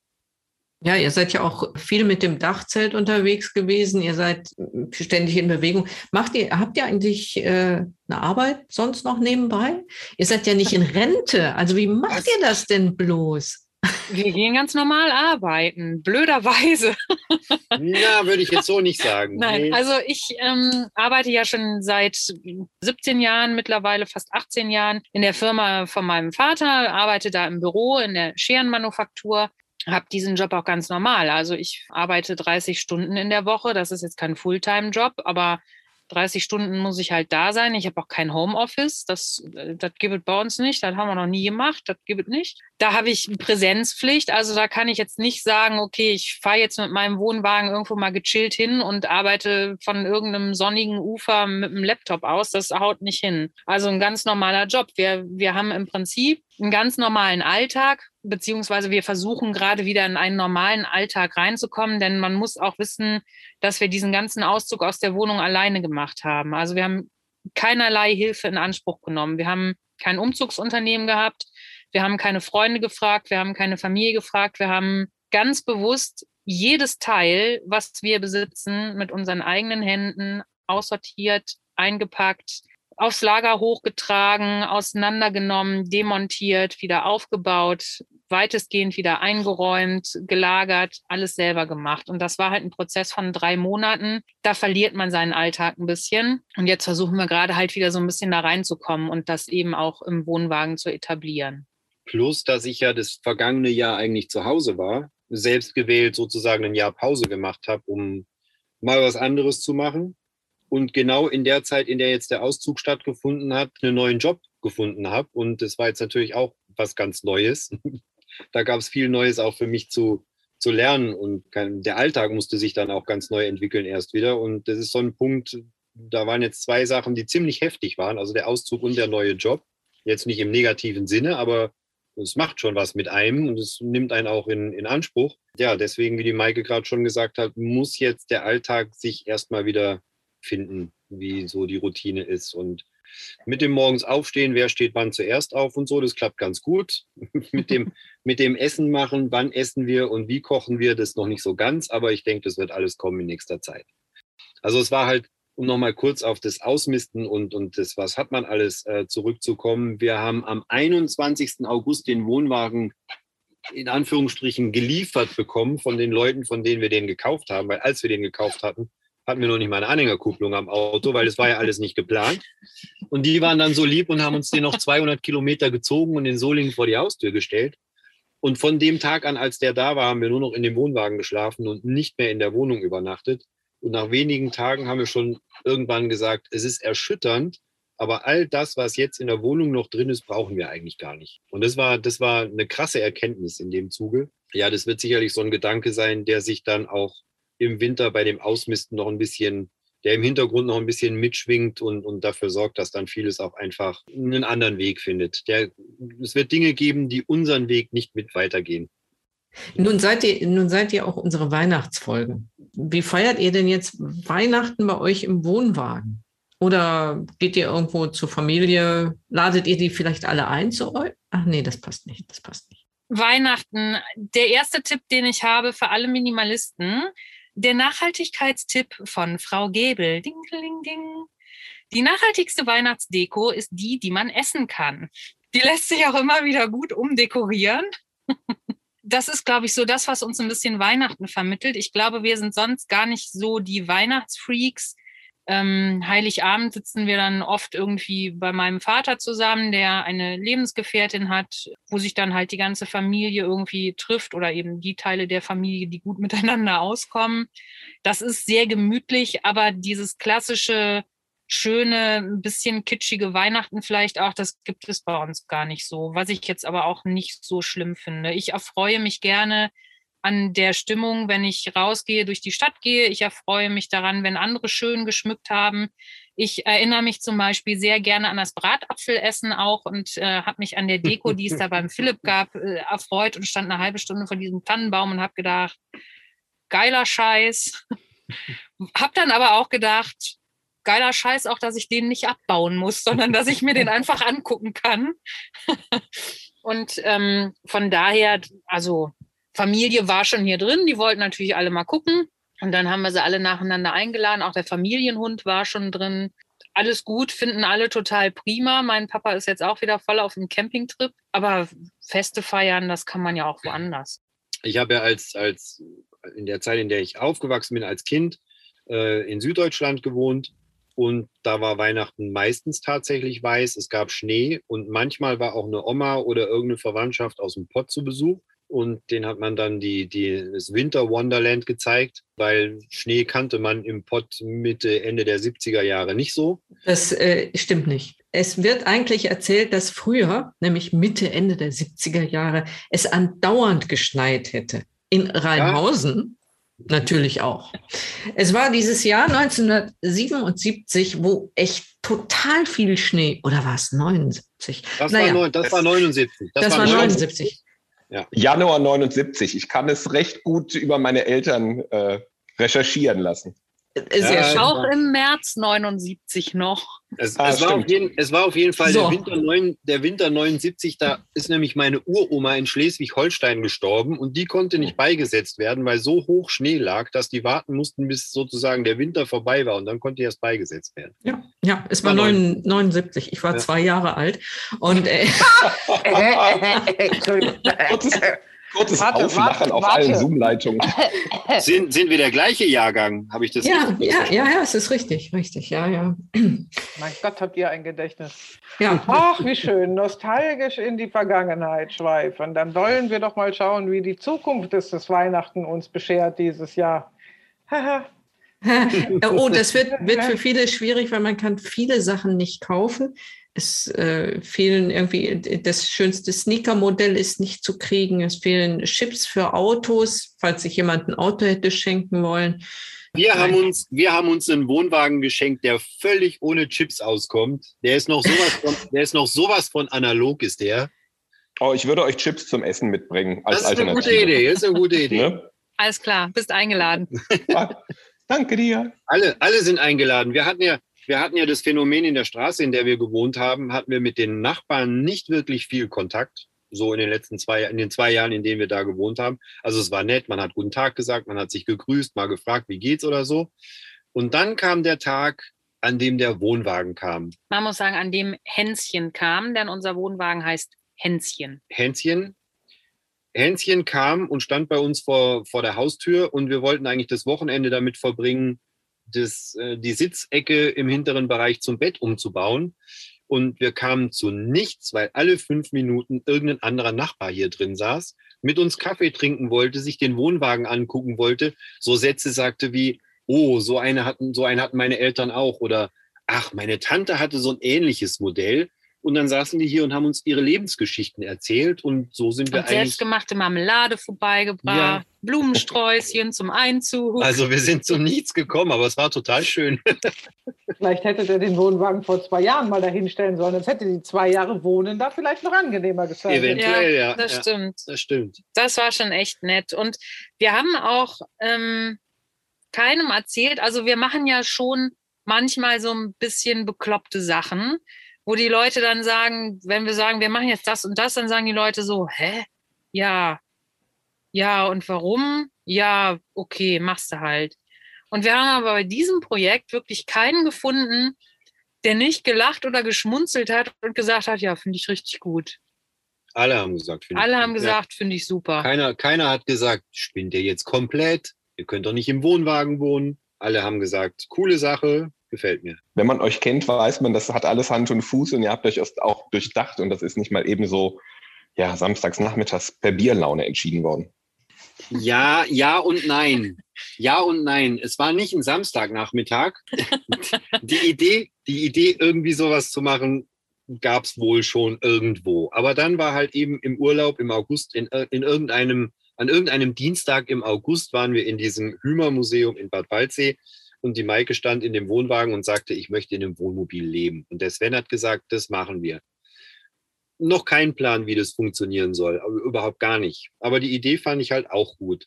Ja, ihr seid ja auch viel mit dem Dachzelt unterwegs gewesen. Ihr seid ständig in Bewegung. Macht ihr, habt ihr eigentlich äh, eine Arbeit sonst noch nebenbei? Ihr seid ja nicht in Rente. Also wie macht ihr das denn bloß? Wir gehen ganz normal arbeiten, blöderweise. Ja, würde ich jetzt so nicht sagen. Nein, Nee. also ich ähm, arbeite ja schon seit 17 Jahren, mittlerweile fast 18 Jahren in der Firma von meinem Vater, arbeite da im Büro in der Scherenmanufaktur, habe diesen Job auch ganz normal. Also ich arbeite 30 Stunden in der Woche, das ist jetzt kein Fulltime-Job, aber 30 Stunden muss ich halt da sein. Ich habe auch kein Homeoffice. Das, äh, das gibt es bei uns nicht. Das haben wir noch nie gemacht. Das gibt es nicht. Da habe ich Präsenzpflicht. Also da kann ich jetzt nicht sagen, okay, ich fahre jetzt mit meinem Wohnwagen irgendwo mal gechillt hin und arbeite von irgendeinem sonnigen Ufer mit dem Laptop aus. Das haut nicht hin. Also ein ganz normaler Job. Wir, wir haben im Prinzip einen ganz normalen Alltag, beziehungsweise wir versuchen gerade wieder in einen normalen Alltag reinzukommen, denn man muss auch wissen, dass wir diesen ganzen Auszug aus der Wohnung alleine gemacht haben. Also wir haben keinerlei Hilfe in Anspruch genommen. Wir haben kein Umzugsunternehmen gehabt. Wir haben keine Freunde gefragt. Wir haben keine Familie gefragt. Wir haben ganz bewusst jedes Teil, was wir besitzen, mit unseren eigenen Händen aussortiert, eingepackt, aufs Lager hochgetragen, auseinandergenommen, demontiert, wieder aufgebaut, weitestgehend wieder eingeräumt, gelagert, alles selber gemacht. Und das war halt ein Prozess von drei Monaten. Da verliert man seinen Alltag ein bisschen. Und jetzt versuchen wir gerade halt wieder so ein bisschen da reinzukommen und das eben auch im Wohnwagen zu etablieren. Plus, dass ich ja das vergangene Jahr eigentlich zu Hause war, selbst gewählt sozusagen ein Jahr Pause gemacht habe, um mal was anderes zu machen und genau in der Zeit, in der jetzt der Auszug stattgefunden hat, einen neuen Job gefunden habe. Und das war jetzt natürlich auch was ganz Neues. da gab es viel Neues auch für mich zu, zu lernen und der Alltag musste sich dann auch ganz neu entwickeln erst wieder. Und das ist so ein Punkt, da waren jetzt zwei Sachen, die ziemlich heftig waren, also der Auszug und der neue Job. Jetzt nicht im negativen Sinne, aber es macht schon was mit einem und es nimmt einen auch in, in Anspruch. Ja, deswegen, wie die Maike gerade schon gesagt hat, muss jetzt der Alltag sich erstmal wieder finden, wie so die Routine ist. Und mit dem morgens aufstehen, wer steht wann zuerst auf und so, das klappt ganz gut. mit, dem, mit dem Essen machen, wann essen wir und wie kochen wir, das noch nicht so ganz, aber ich denke, das wird alles kommen in nächster Zeit. Also es war halt, um nochmal kurz auf das Ausmisten und, und das, was hat man alles äh, zurückzukommen. Wir haben am 21. August den Wohnwagen in Anführungsstrichen geliefert bekommen von den Leuten, von denen wir den gekauft haben, weil als wir den gekauft hatten, hatten wir noch nicht mal eine Anhängerkupplung am Auto, weil das war ja alles nicht geplant. Und die waren dann so lieb und haben uns den noch 200 Kilometer gezogen und den Solingen vor die Haustür gestellt. Und von dem Tag an, als der da war, haben wir nur noch in dem Wohnwagen geschlafen und nicht mehr in der Wohnung übernachtet. Und nach wenigen Tagen haben wir schon irgendwann gesagt, es ist erschütternd, aber all das, was jetzt in der Wohnung noch drin ist, brauchen wir eigentlich gar nicht. Und das war, das war eine krasse Erkenntnis in dem Zuge. Ja, das wird sicherlich so ein Gedanke sein, der sich dann auch im Winter bei dem Ausmisten noch ein bisschen, der im Hintergrund noch ein bisschen mitschwingt und, und dafür sorgt, dass dann vieles auch einfach einen anderen Weg findet. Der, es wird Dinge geben, die unseren Weg nicht mit weitergehen. Nun seid ihr, nun seid ihr auch unsere Weihnachtsfolge. Wie feiert ihr denn jetzt Weihnachten bei euch im Wohnwagen? Oder geht ihr irgendwo zur Familie? Ladet ihr die vielleicht alle ein zu euch? Ach nee, das passt nicht. Das passt nicht. Weihnachten. Der erste Tipp, den ich habe für alle Minimalisten, der Nachhaltigkeitstipp von Frau Gebel. Ding, ding, ding. Die nachhaltigste Weihnachtsdeko ist die, die man essen kann. Die lässt sich auch immer wieder gut umdekorieren. Das ist, glaube ich, so das, was uns ein bisschen Weihnachten vermittelt. Ich glaube, wir sind sonst gar nicht so die Weihnachtsfreaks, ähm, Heiligabend sitzen wir dann oft irgendwie bei meinem Vater zusammen, der eine Lebensgefährtin hat, wo sich dann halt die ganze Familie irgendwie trifft oder eben die Teile der Familie, die gut miteinander auskommen. Das ist sehr gemütlich, aber dieses klassische, schöne, ein bisschen kitschige Weihnachten vielleicht auch, das gibt es bei uns gar nicht so, was ich jetzt aber auch nicht so schlimm finde. Ich erfreue mich gerne an der Stimmung, wenn ich rausgehe, durch die Stadt gehe. Ich erfreue mich daran, wenn andere schön geschmückt haben. Ich erinnere mich zum Beispiel sehr gerne an das Bratapfelessen auch und äh, habe mich an der Deko, die es da beim Philipp gab, äh, erfreut und stand eine halbe Stunde vor diesem Tannenbaum und habe gedacht, geiler Scheiß. hab dann aber auch gedacht, geiler Scheiß auch, dass ich den nicht abbauen muss, sondern dass ich mir den einfach angucken kann. und ähm, von daher, also Familie war schon hier drin, die wollten natürlich alle mal gucken. Und dann haben wir sie alle nacheinander eingeladen. Auch der Familienhund war schon drin. Alles gut, finden alle total prima. Mein Papa ist jetzt auch wieder voll auf dem Campingtrip. Aber Feste feiern, das kann man ja auch woanders. Ich habe ja als, als in der Zeit, in der ich aufgewachsen bin, als Kind äh, in Süddeutschland gewohnt. Und da war Weihnachten meistens tatsächlich weiß. Es gab Schnee und manchmal war auch eine Oma oder irgendeine Verwandtschaft aus dem Pott zu Besuch. Und den hat man dann die, die, das Winter Wonderland gezeigt, weil Schnee kannte man im Pott Mitte, Ende der 70er Jahre nicht so. Das äh, stimmt nicht. Es wird eigentlich erzählt, dass früher, nämlich Mitte, Ende der 70er Jahre, es andauernd geschneit hätte. In Rheinhausen ja. natürlich auch. Es war dieses Jahr 1977, wo echt total viel Schnee, oder war es 79? Das, naja, war, das war 79. Das, das war 79. Ja. Januar 79. Ich kann es recht gut über meine Eltern äh, recherchieren lassen. Es ja, auch im März 79 noch. Es, ah, es, war jeden, es, war auf jeden Fall so. der, Winter 9, der Winter 79, da ist nämlich meine Uroma in Schleswig-Holstein gestorben und die konnte nicht beigesetzt werden, weil so hoch Schnee lag, dass die warten mussten, bis sozusagen der Winter vorbei war und dann konnte die erst beigesetzt werden. Ja, ja es war, war 79. Ich war ja. zwei Jahre alt und äh, Kurzes warte, Auflachen warte, auf warte. allen Zoom-Leitungen. Sind, sind wir der gleiche Jahrgang? Habe ich das ja, ja, ja, ja, es ist richtig, richtig, ja, ja. Mein Gott, habt ihr ein Gedächtnis. Ja. Ach, wie schön, nostalgisch in die Vergangenheit schweifen. Dann wollen wir doch mal schauen, wie die Zukunft ist, das Weihnachten uns beschert dieses Jahr. oh, das wird, wird für viele schwierig, weil man kann viele Sachen nicht kaufen. Es äh, fehlen irgendwie, das schönste Sneaker-Modell ist nicht zu kriegen. Es fehlen Chips für Autos, falls sich jemand ein Auto hätte schenken wollen. Wir haben, uns, wir haben uns einen Wohnwagen geschenkt, der völlig ohne Chips auskommt. Der ist noch sowas von, der ist noch sowas von analog, ist der. Oh, ich würde euch Chips zum Essen mitbringen. Als das ist eine gute Idee. Das ist eine gute Idee. Ne? Alles klar, bist eingeladen. Danke dir. Alle, alle sind eingeladen. Wir hatten ja, wir hatten ja das Phänomen in der Straße, in der wir gewohnt haben, hatten wir mit den Nachbarn nicht wirklich viel Kontakt. So in den letzten zwei, in den zwei Jahren, in denen wir da gewohnt haben. Also es war nett, man hat guten Tag gesagt, man hat sich gegrüßt, mal gefragt, wie geht's oder so. Und dann kam der Tag, an dem der Wohnwagen kam. Man muss sagen, an dem Hänschen kam, denn unser Wohnwagen heißt Hänschen. Hänschen. Hänschen kam und stand bei uns vor, vor der Haustür und wir wollten eigentlich das Wochenende damit verbringen, das, äh, die Sitzecke im hinteren Bereich zum Bett umzubauen. Und wir kamen zu nichts, weil alle fünf Minuten irgendein anderer Nachbar hier drin saß, mit uns Kaffee trinken wollte, sich den Wohnwagen angucken wollte, so Sätze sagte wie, oh, so eine hatten, so eine hatten meine Eltern auch oder ach, meine Tante hatte so ein ähnliches Modell. Und dann saßen die hier und haben uns ihre Lebensgeschichten erzählt. Und so sind wir und eigentlich. Selbstgemachte Marmelade vorbeigebracht, ja. Blumensträußchen zum Einzug. Also wir sind zu nichts gekommen, aber es war total schön. Vielleicht hätte der den Wohnwagen vor zwei Jahren mal dahinstellen sollen. Jetzt hätte die zwei Jahre Wohnen da vielleicht noch angenehmer gestaltet. Eventuell, ja. ja das ja, stimmt. Das stimmt. Das war schon echt nett. Und wir haben auch ähm, keinem erzählt, also wir machen ja schon manchmal so ein bisschen bekloppte Sachen wo die Leute dann sagen, wenn wir sagen, wir machen jetzt das und das, dann sagen die Leute so, hä? Ja, ja, und warum? Ja, okay, machst du halt. Und wir haben aber bei diesem Projekt wirklich keinen gefunden, der nicht gelacht oder geschmunzelt hat und gesagt hat, ja, finde ich richtig gut. Alle haben gesagt, finde Alle haben gesagt, ja. finde ich super. Keiner, keiner hat gesagt, spinnt ihr jetzt komplett? Ihr könnt doch nicht im Wohnwagen wohnen. Alle haben gesagt, coole Sache, gefällt mir. Wenn man euch kennt, weiß man, das hat alles Hand und Fuß und ihr habt euch auch durchdacht und das ist nicht mal eben so, ja, samstags nachmittags per Bierlaune entschieden worden. Ja, ja und nein. Ja und nein. Es war nicht ein Samstagnachmittag. die Idee, die Idee, irgendwie sowas zu machen, gab es wohl schon irgendwo. Aber dann war halt eben im Urlaub im August in, in irgendeinem, an irgendeinem Dienstag im August waren wir in diesem Hümer-Museum in Bad Waldsee und die Maike stand in dem Wohnwagen und sagte, ich möchte in einem Wohnmobil leben. Und der Sven hat gesagt, das machen wir. Noch kein Plan, wie das funktionieren soll, überhaupt gar nicht. Aber die Idee fand ich halt auch gut.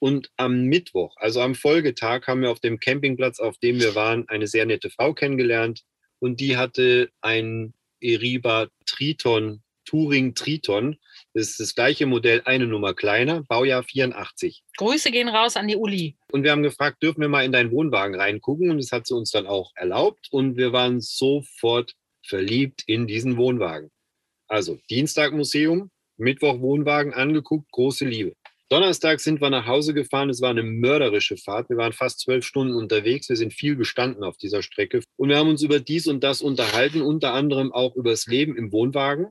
Und am Mittwoch, also am Folgetag, haben wir auf dem Campingplatz, auf dem wir waren, eine sehr nette Frau kennengelernt. Und die hatte ein Eriba Triton, Touring Triton. Das ist das gleiche Modell, eine Nummer kleiner, Baujahr 84. Grüße gehen raus an die Uli. Und wir haben gefragt, dürfen wir mal in deinen Wohnwagen reingucken? Und das hat sie uns dann auch erlaubt. Und wir waren sofort verliebt in diesen Wohnwagen. Also Dienstag Museum, Mittwoch Wohnwagen angeguckt, große Liebe. Donnerstag sind wir nach Hause gefahren. Es war eine mörderische Fahrt. Wir waren fast zwölf Stunden unterwegs. Wir sind viel gestanden auf dieser Strecke. Und wir haben uns über dies und das unterhalten, unter anderem auch über das Leben im Wohnwagen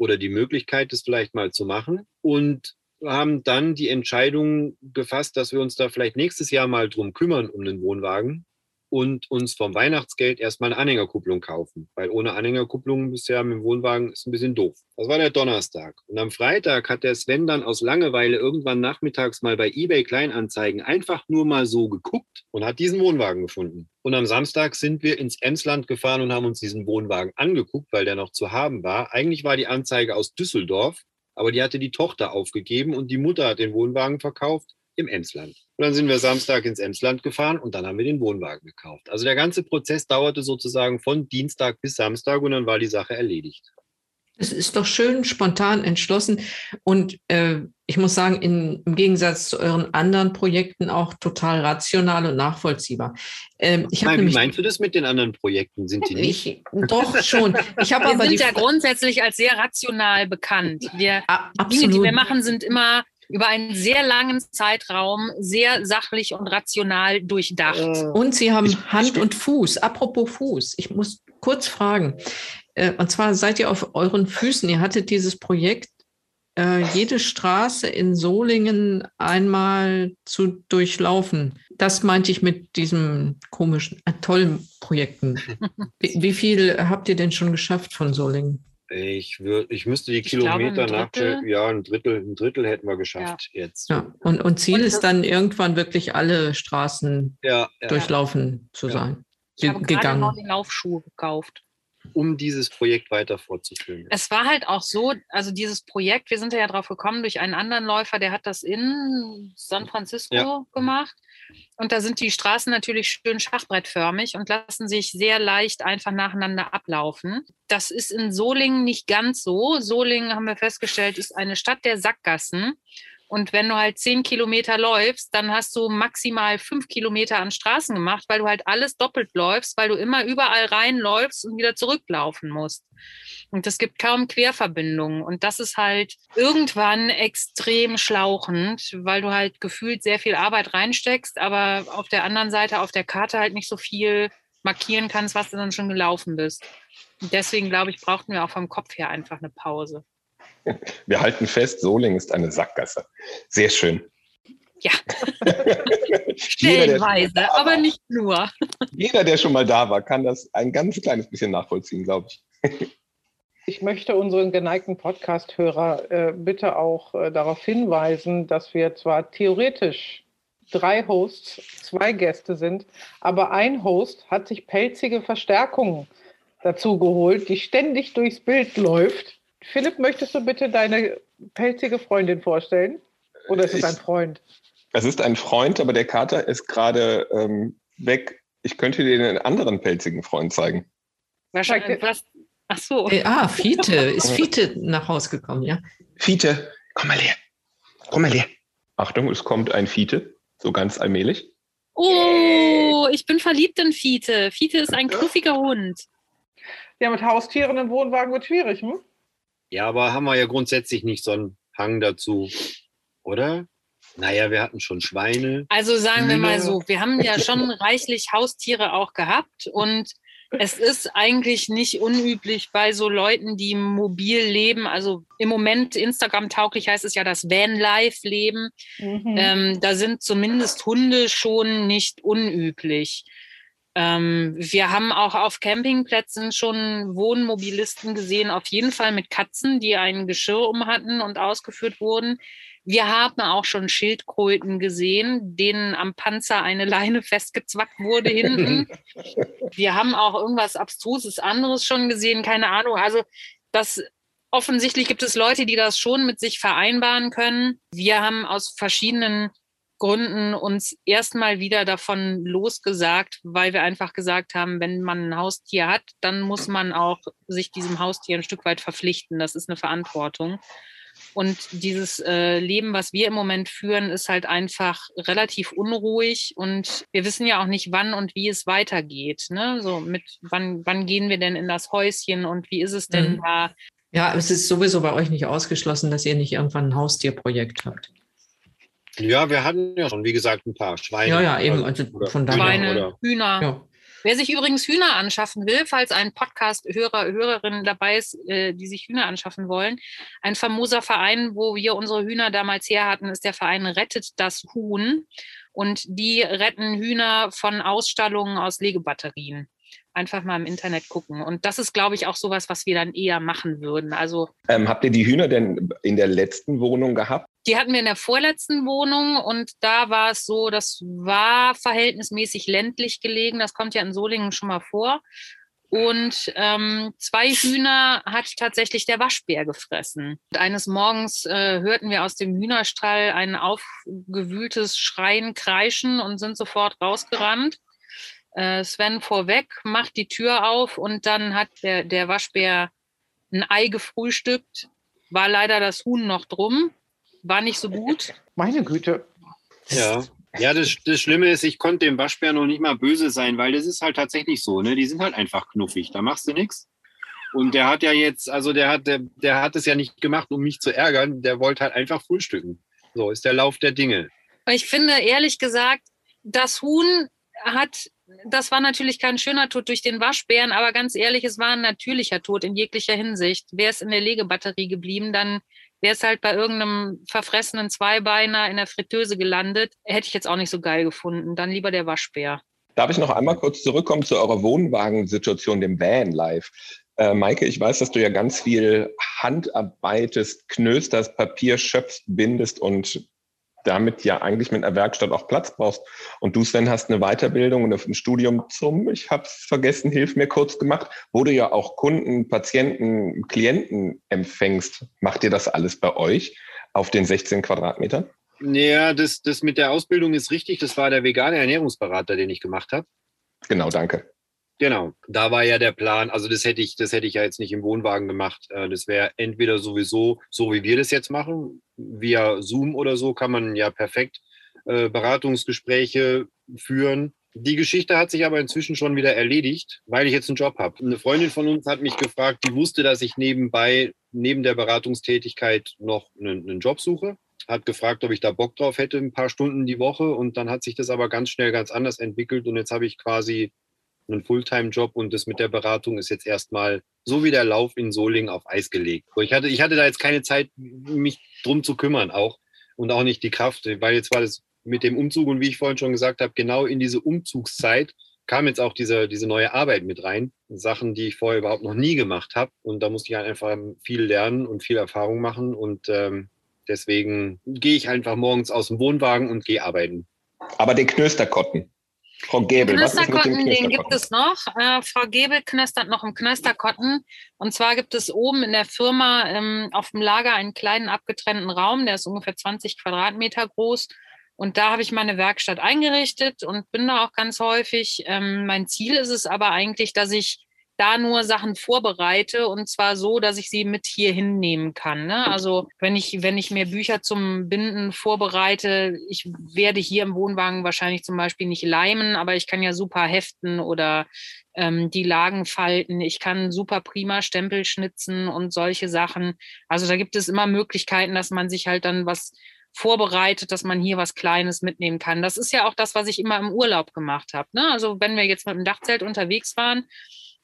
oder die Möglichkeit, es vielleicht mal zu machen. Und haben dann die Entscheidung gefasst, dass wir uns da vielleicht nächstes Jahr mal drum kümmern um den Wohnwagen und uns vom Weihnachtsgeld erstmal eine Anhängerkupplung kaufen. Weil ohne Anhängerkupplung bisher mit dem Wohnwagen ist ein bisschen doof. Das war der Donnerstag. Und am Freitag hat der Sven dann aus Langeweile irgendwann nachmittags mal bei eBay Kleinanzeigen einfach nur mal so geguckt und hat diesen Wohnwagen gefunden. Und am Samstag sind wir ins Emsland gefahren und haben uns diesen Wohnwagen angeguckt, weil der noch zu haben war. Eigentlich war die Anzeige aus Düsseldorf, aber die hatte die Tochter aufgegeben und die Mutter hat den Wohnwagen verkauft im Emsland. Und dann sind wir Samstag ins Emsland gefahren und dann haben wir den Wohnwagen gekauft. Also der ganze Prozess dauerte sozusagen von Dienstag bis Samstag und dann war die Sache erledigt. Es ist doch schön spontan entschlossen und äh, ich muss sagen, in, im Gegensatz zu euren anderen Projekten auch total rational und nachvollziehbar. Ähm, ich Nein, wie meinst du das mit den anderen Projekten? Sind die nicht? Ich, doch schon. Ich wir aber sind ja grundsätzlich als sehr rational bekannt. Wir, die Dinge, die wir machen, sind immer über einen sehr langen Zeitraum sehr sachlich und rational durchdacht. Äh, und Sie haben ich, Hand ich, und Fuß. Apropos Fuß, ich muss kurz fragen. Äh, und zwar seid ihr auf euren Füßen. Ihr hattet dieses Projekt, äh, jede Straße in Solingen einmal zu durchlaufen. Das meinte ich mit diesem komischen, tollen Projekten. Wie, wie viel habt ihr denn schon geschafft von Solingen? Ich, würd, ich müsste die ich Kilometer nach, ja, ein Drittel, ein Drittel hätten wir geschafft ja. jetzt. Ja. Und, und Ziel und ist dann irgendwann wirklich alle Straßen ja, durchlaufen zu sein. Ich habe gerade noch die Laufschuhe gekauft. Um dieses Projekt weiter fortzuführen. Es war halt auch so, also dieses Projekt, wir sind ja drauf gekommen durch einen anderen Läufer, der hat das in San Francisco gemacht. Und da sind die Straßen natürlich schön schachbrettförmig und lassen sich sehr leicht einfach nacheinander ablaufen. Das ist in Solingen nicht ganz so. Solingen, haben wir festgestellt, ist eine Stadt der Sackgassen. Und wenn du halt zehn Kilometer läufst, dann hast du maximal fünf Kilometer an Straßen gemacht, weil du halt alles doppelt läufst, weil du immer überall reinläufst und wieder zurücklaufen musst. Und es gibt kaum Querverbindungen. Und das ist halt irgendwann extrem schlauchend, weil du halt gefühlt sehr viel Arbeit reinsteckst, aber auf der anderen Seite auf der Karte halt nicht so viel markieren kannst, was du dann schon gelaufen bist. Und deswegen, glaube ich, brauchten wir auch vom Kopf her einfach eine Pause. Wir halten fest, Soling ist eine Sackgasse. Sehr schön. Ja, stellenweise, aber nicht nur. Jeder, der schon mal da war, kann das ein ganz kleines bisschen nachvollziehen, glaube ich. Ich möchte unseren geneigten Podcast-Hörer äh, bitte auch äh, darauf hinweisen, dass wir zwar theoretisch drei Hosts, zwei Gäste sind, aber ein Host hat sich pelzige Verstärkungen dazu geholt, die ständig durchs Bild läuft. Philipp, möchtest du bitte deine pelzige Freundin vorstellen? Oder ist es ein Freund? Es ist ein Freund, aber der Kater ist gerade ähm, weg. Ich könnte dir einen anderen pelzigen Freund zeigen. Wahrscheinlich. Was, Ach so. Äh, ah, Fiete. Ist Fiete nach Hause gekommen, ja? Fiete, komm mal her. Komm mal her. Achtung, es kommt ein Fiete, so ganz allmählich. Oh, ich bin verliebt in Fiete. Fiete ist ein knuffiger Hund. Ja, mit Haustieren im Wohnwagen wird schwierig, hm? Ja, aber haben wir ja grundsätzlich nicht so einen Hang dazu, oder? Naja, wir hatten schon Schweine. Also sagen wir mal so, wir haben ja schon reichlich Haustiere auch gehabt und es ist eigentlich nicht unüblich bei so Leuten, die mobil leben. Also im Moment Instagram-tauglich heißt es ja das Van-Life-Leben. Mhm. Ähm, da sind zumindest Hunde schon nicht unüblich. Ähm, wir haben auch auf Campingplätzen schon Wohnmobilisten gesehen, auf jeden Fall mit Katzen, die ein Geschirr um hatten und ausgeführt wurden. Wir haben auch schon Schildkröten gesehen, denen am Panzer eine Leine festgezwackt wurde hinten. Wir haben auch irgendwas Abstruses anderes schon gesehen, keine Ahnung. Also das offensichtlich gibt es Leute, die das schon mit sich vereinbaren können. Wir haben aus verschiedenen Gründen uns erstmal wieder davon losgesagt, weil wir einfach gesagt haben, wenn man ein Haustier hat, dann muss man auch sich diesem Haustier ein Stück weit verpflichten. Das ist eine Verantwortung. Und dieses äh, Leben, was wir im Moment führen, ist halt einfach relativ unruhig und wir wissen ja auch nicht, wann und wie es weitergeht. Ne? So mit wann, wann gehen wir denn in das Häuschen und wie ist es denn mhm. da? Ja, es ist sowieso bei euch nicht ausgeschlossen, dass ihr nicht irgendwann ein Haustierprojekt habt. Ja, wir hatten ja schon, wie gesagt, ein paar Schweine. Ja, ja, eben. Also von Schweine, oder, Hühner. Ja. Wer sich übrigens Hühner anschaffen will, falls ein Podcast-Hörer, Hörerin dabei ist, äh, die sich Hühner anschaffen wollen, ein famoser Verein, wo wir unsere Hühner damals her hatten, ist der Verein Rettet das Huhn. Und die retten Hühner von Ausstallungen aus Legebatterien einfach mal im Internet gucken. Und das ist, glaube ich, auch sowas, was wir dann eher machen würden. Also ähm, habt ihr die Hühner denn in der letzten Wohnung gehabt? Die hatten wir in der vorletzten Wohnung und da war es so, das war verhältnismäßig ländlich gelegen. Das kommt ja in Solingen schon mal vor. Und ähm, zwei Hühner hat tatsächlich der Waschbär gefressen. Und eines Morgens äh, hörten wir aus dem Hühnerstall ein aufgewühltes Schreien, Kreischen und sind sofort rausgerannt. Äh, Sven vorweg macht die Tür auf und dann hat der, der Waschbär ein Ei gefrühstückt. War leider das Huhn noch drum. War nicht so gut. Meine Güte. Ja. Ja, das, das Schlimme ist, ich konnte dem Waschbär noch nicht mal böse sein, weil das ist halt tatsächlich so, ne? Die sind halt einfach knuffig, da machst du nichts. Und der hat ja jetzt, also der hat, der, der hat es ja nicht gemacht, um mich zu ärgern, der wollte halt einfach frühstücken. So ist der Lauf der Dinge. Ich finde ehrlich gesagt, das Huhn hat, das war natürlich kein schöner Tod durch den Waschbären, aber ganz ehrlich, es war ein natürlicher Tod in jeglicher Hinsicht. Wäre es in der Legebatterie geblieben, dann wäre es halt bei irgendeinem verfressenen Zweibeiner in der Fritteuse gelandet. Hätte ich jetzt auch nicht so geil gefunden. Dann lieber der Waschbär. Darf ich noch einmal kurz zurückkommen zu eurer Wohnwagensituation, dem Van Life? Äh, Maike, ich weiß, dass du ja ganz viel handarbeitest, knösterst, Papier schöpfst, bindest und damit ja eigentlich mit einer Werkstatt auch Platz brauchst. Und du, Sven, hast eine Weiterbildung und ein Studium zum, ich habe es vergessen, hilf mir kurz gemacht, wo du ja auch Kunden, Patienten, Klienten empfängst. Macht ihr das alles bei euch auf den 16 Quadratmetern? Ja, das, das mit der Ausbildung ist richtig. Das war der vegane Ernährungsberater, den ich gemacht habe. Genau, danke. Genau, da war ja der Plan. Also das hätte ich, das hätte ich ja jetzt nicht im Wohnwagen gemacht. Äh, das wäre entweder sowieso so, wie wir das jetzt machen, via Zoom oder so, kann man ja perfekt äh, Beratungsgespräche führen. Die Geschichte hat sich aber inzwischen schon wieder erledigt, weil ich jetzt einen Job habe. Eine Freundin von uns hat mich gefragt, die wusste, dass ich nebenbei, neben der Beratungstätigkeit noch einen, einen Job suche hat gefragt, ob ich da Bock drauf hätte, ein paar Stunden die Woche. Und dann hat sich das aber ganz schnell ganz anders entwickelt. Und jetzt habe ich quasi einen Fulltime-Job und das mit der Beratung ist jetzt erstmal so wie der Lauf in Solingen auf Eis gelegt. Ich, hatte, ich hatte da jetzt keine Zeit, mich drum zu kümmern auch und auch nicht die Kraft, weil jetzt war das mit dem Umzug und wie ich vorhin schon gesagt habe, genau in diese Umzugszeit kam jetzt auch diese, diese neue Arbeit mit rein. Sachen, die ich vorher überhaupt noch nie gemacht habe. Und da musste ich halt einfach viel lernen und viel Erfahrung machen. Und ähm, deswegen gehe ich einfach morgens aus dem Wohnwagen und gehe arbeiten. Aber den Knösterkotten, Frau Gebel, Knösterkotten, den gibt es noch. Äh, Frau Gebel knöstert noch im Knösterkotten. Und zwar gibt es oben in der Firma ähm, auf dem Lager einen kleinen abgetrennten Raum, der ist ungefähr 20 Quadratmeter groß. Und da habe ich meine Werkstatt eingerichtet und bin da auch ganz häufig. Ähm, mein Ziel ist es aber eigentlich, dass ich da nur Sachen vorbereite und zwar so, dass ich sie mit hier hinnehmen kann. Ne? Also wenn ich, wenn ich mir Bücher zum Binden vorbereite, ich werde hier im Wohnwagen wahrscheinlich zum Beispiel nicht leimen, aber ich kann ja super heften oder ähm, die Lagen falten. Ich kann super prima Stempel schnitzen und solche Sachen. Also da gibt es immer Möglichkeiten, dass man sich halt dann was vorbereitet, dass man hier was Kleines mitnehmen kann. Das ist ja auch das, was ich immer im Urlaub gemacht habe. Ne? Also wenn wir jetzt mit dem Dachzelt unterwegs waren,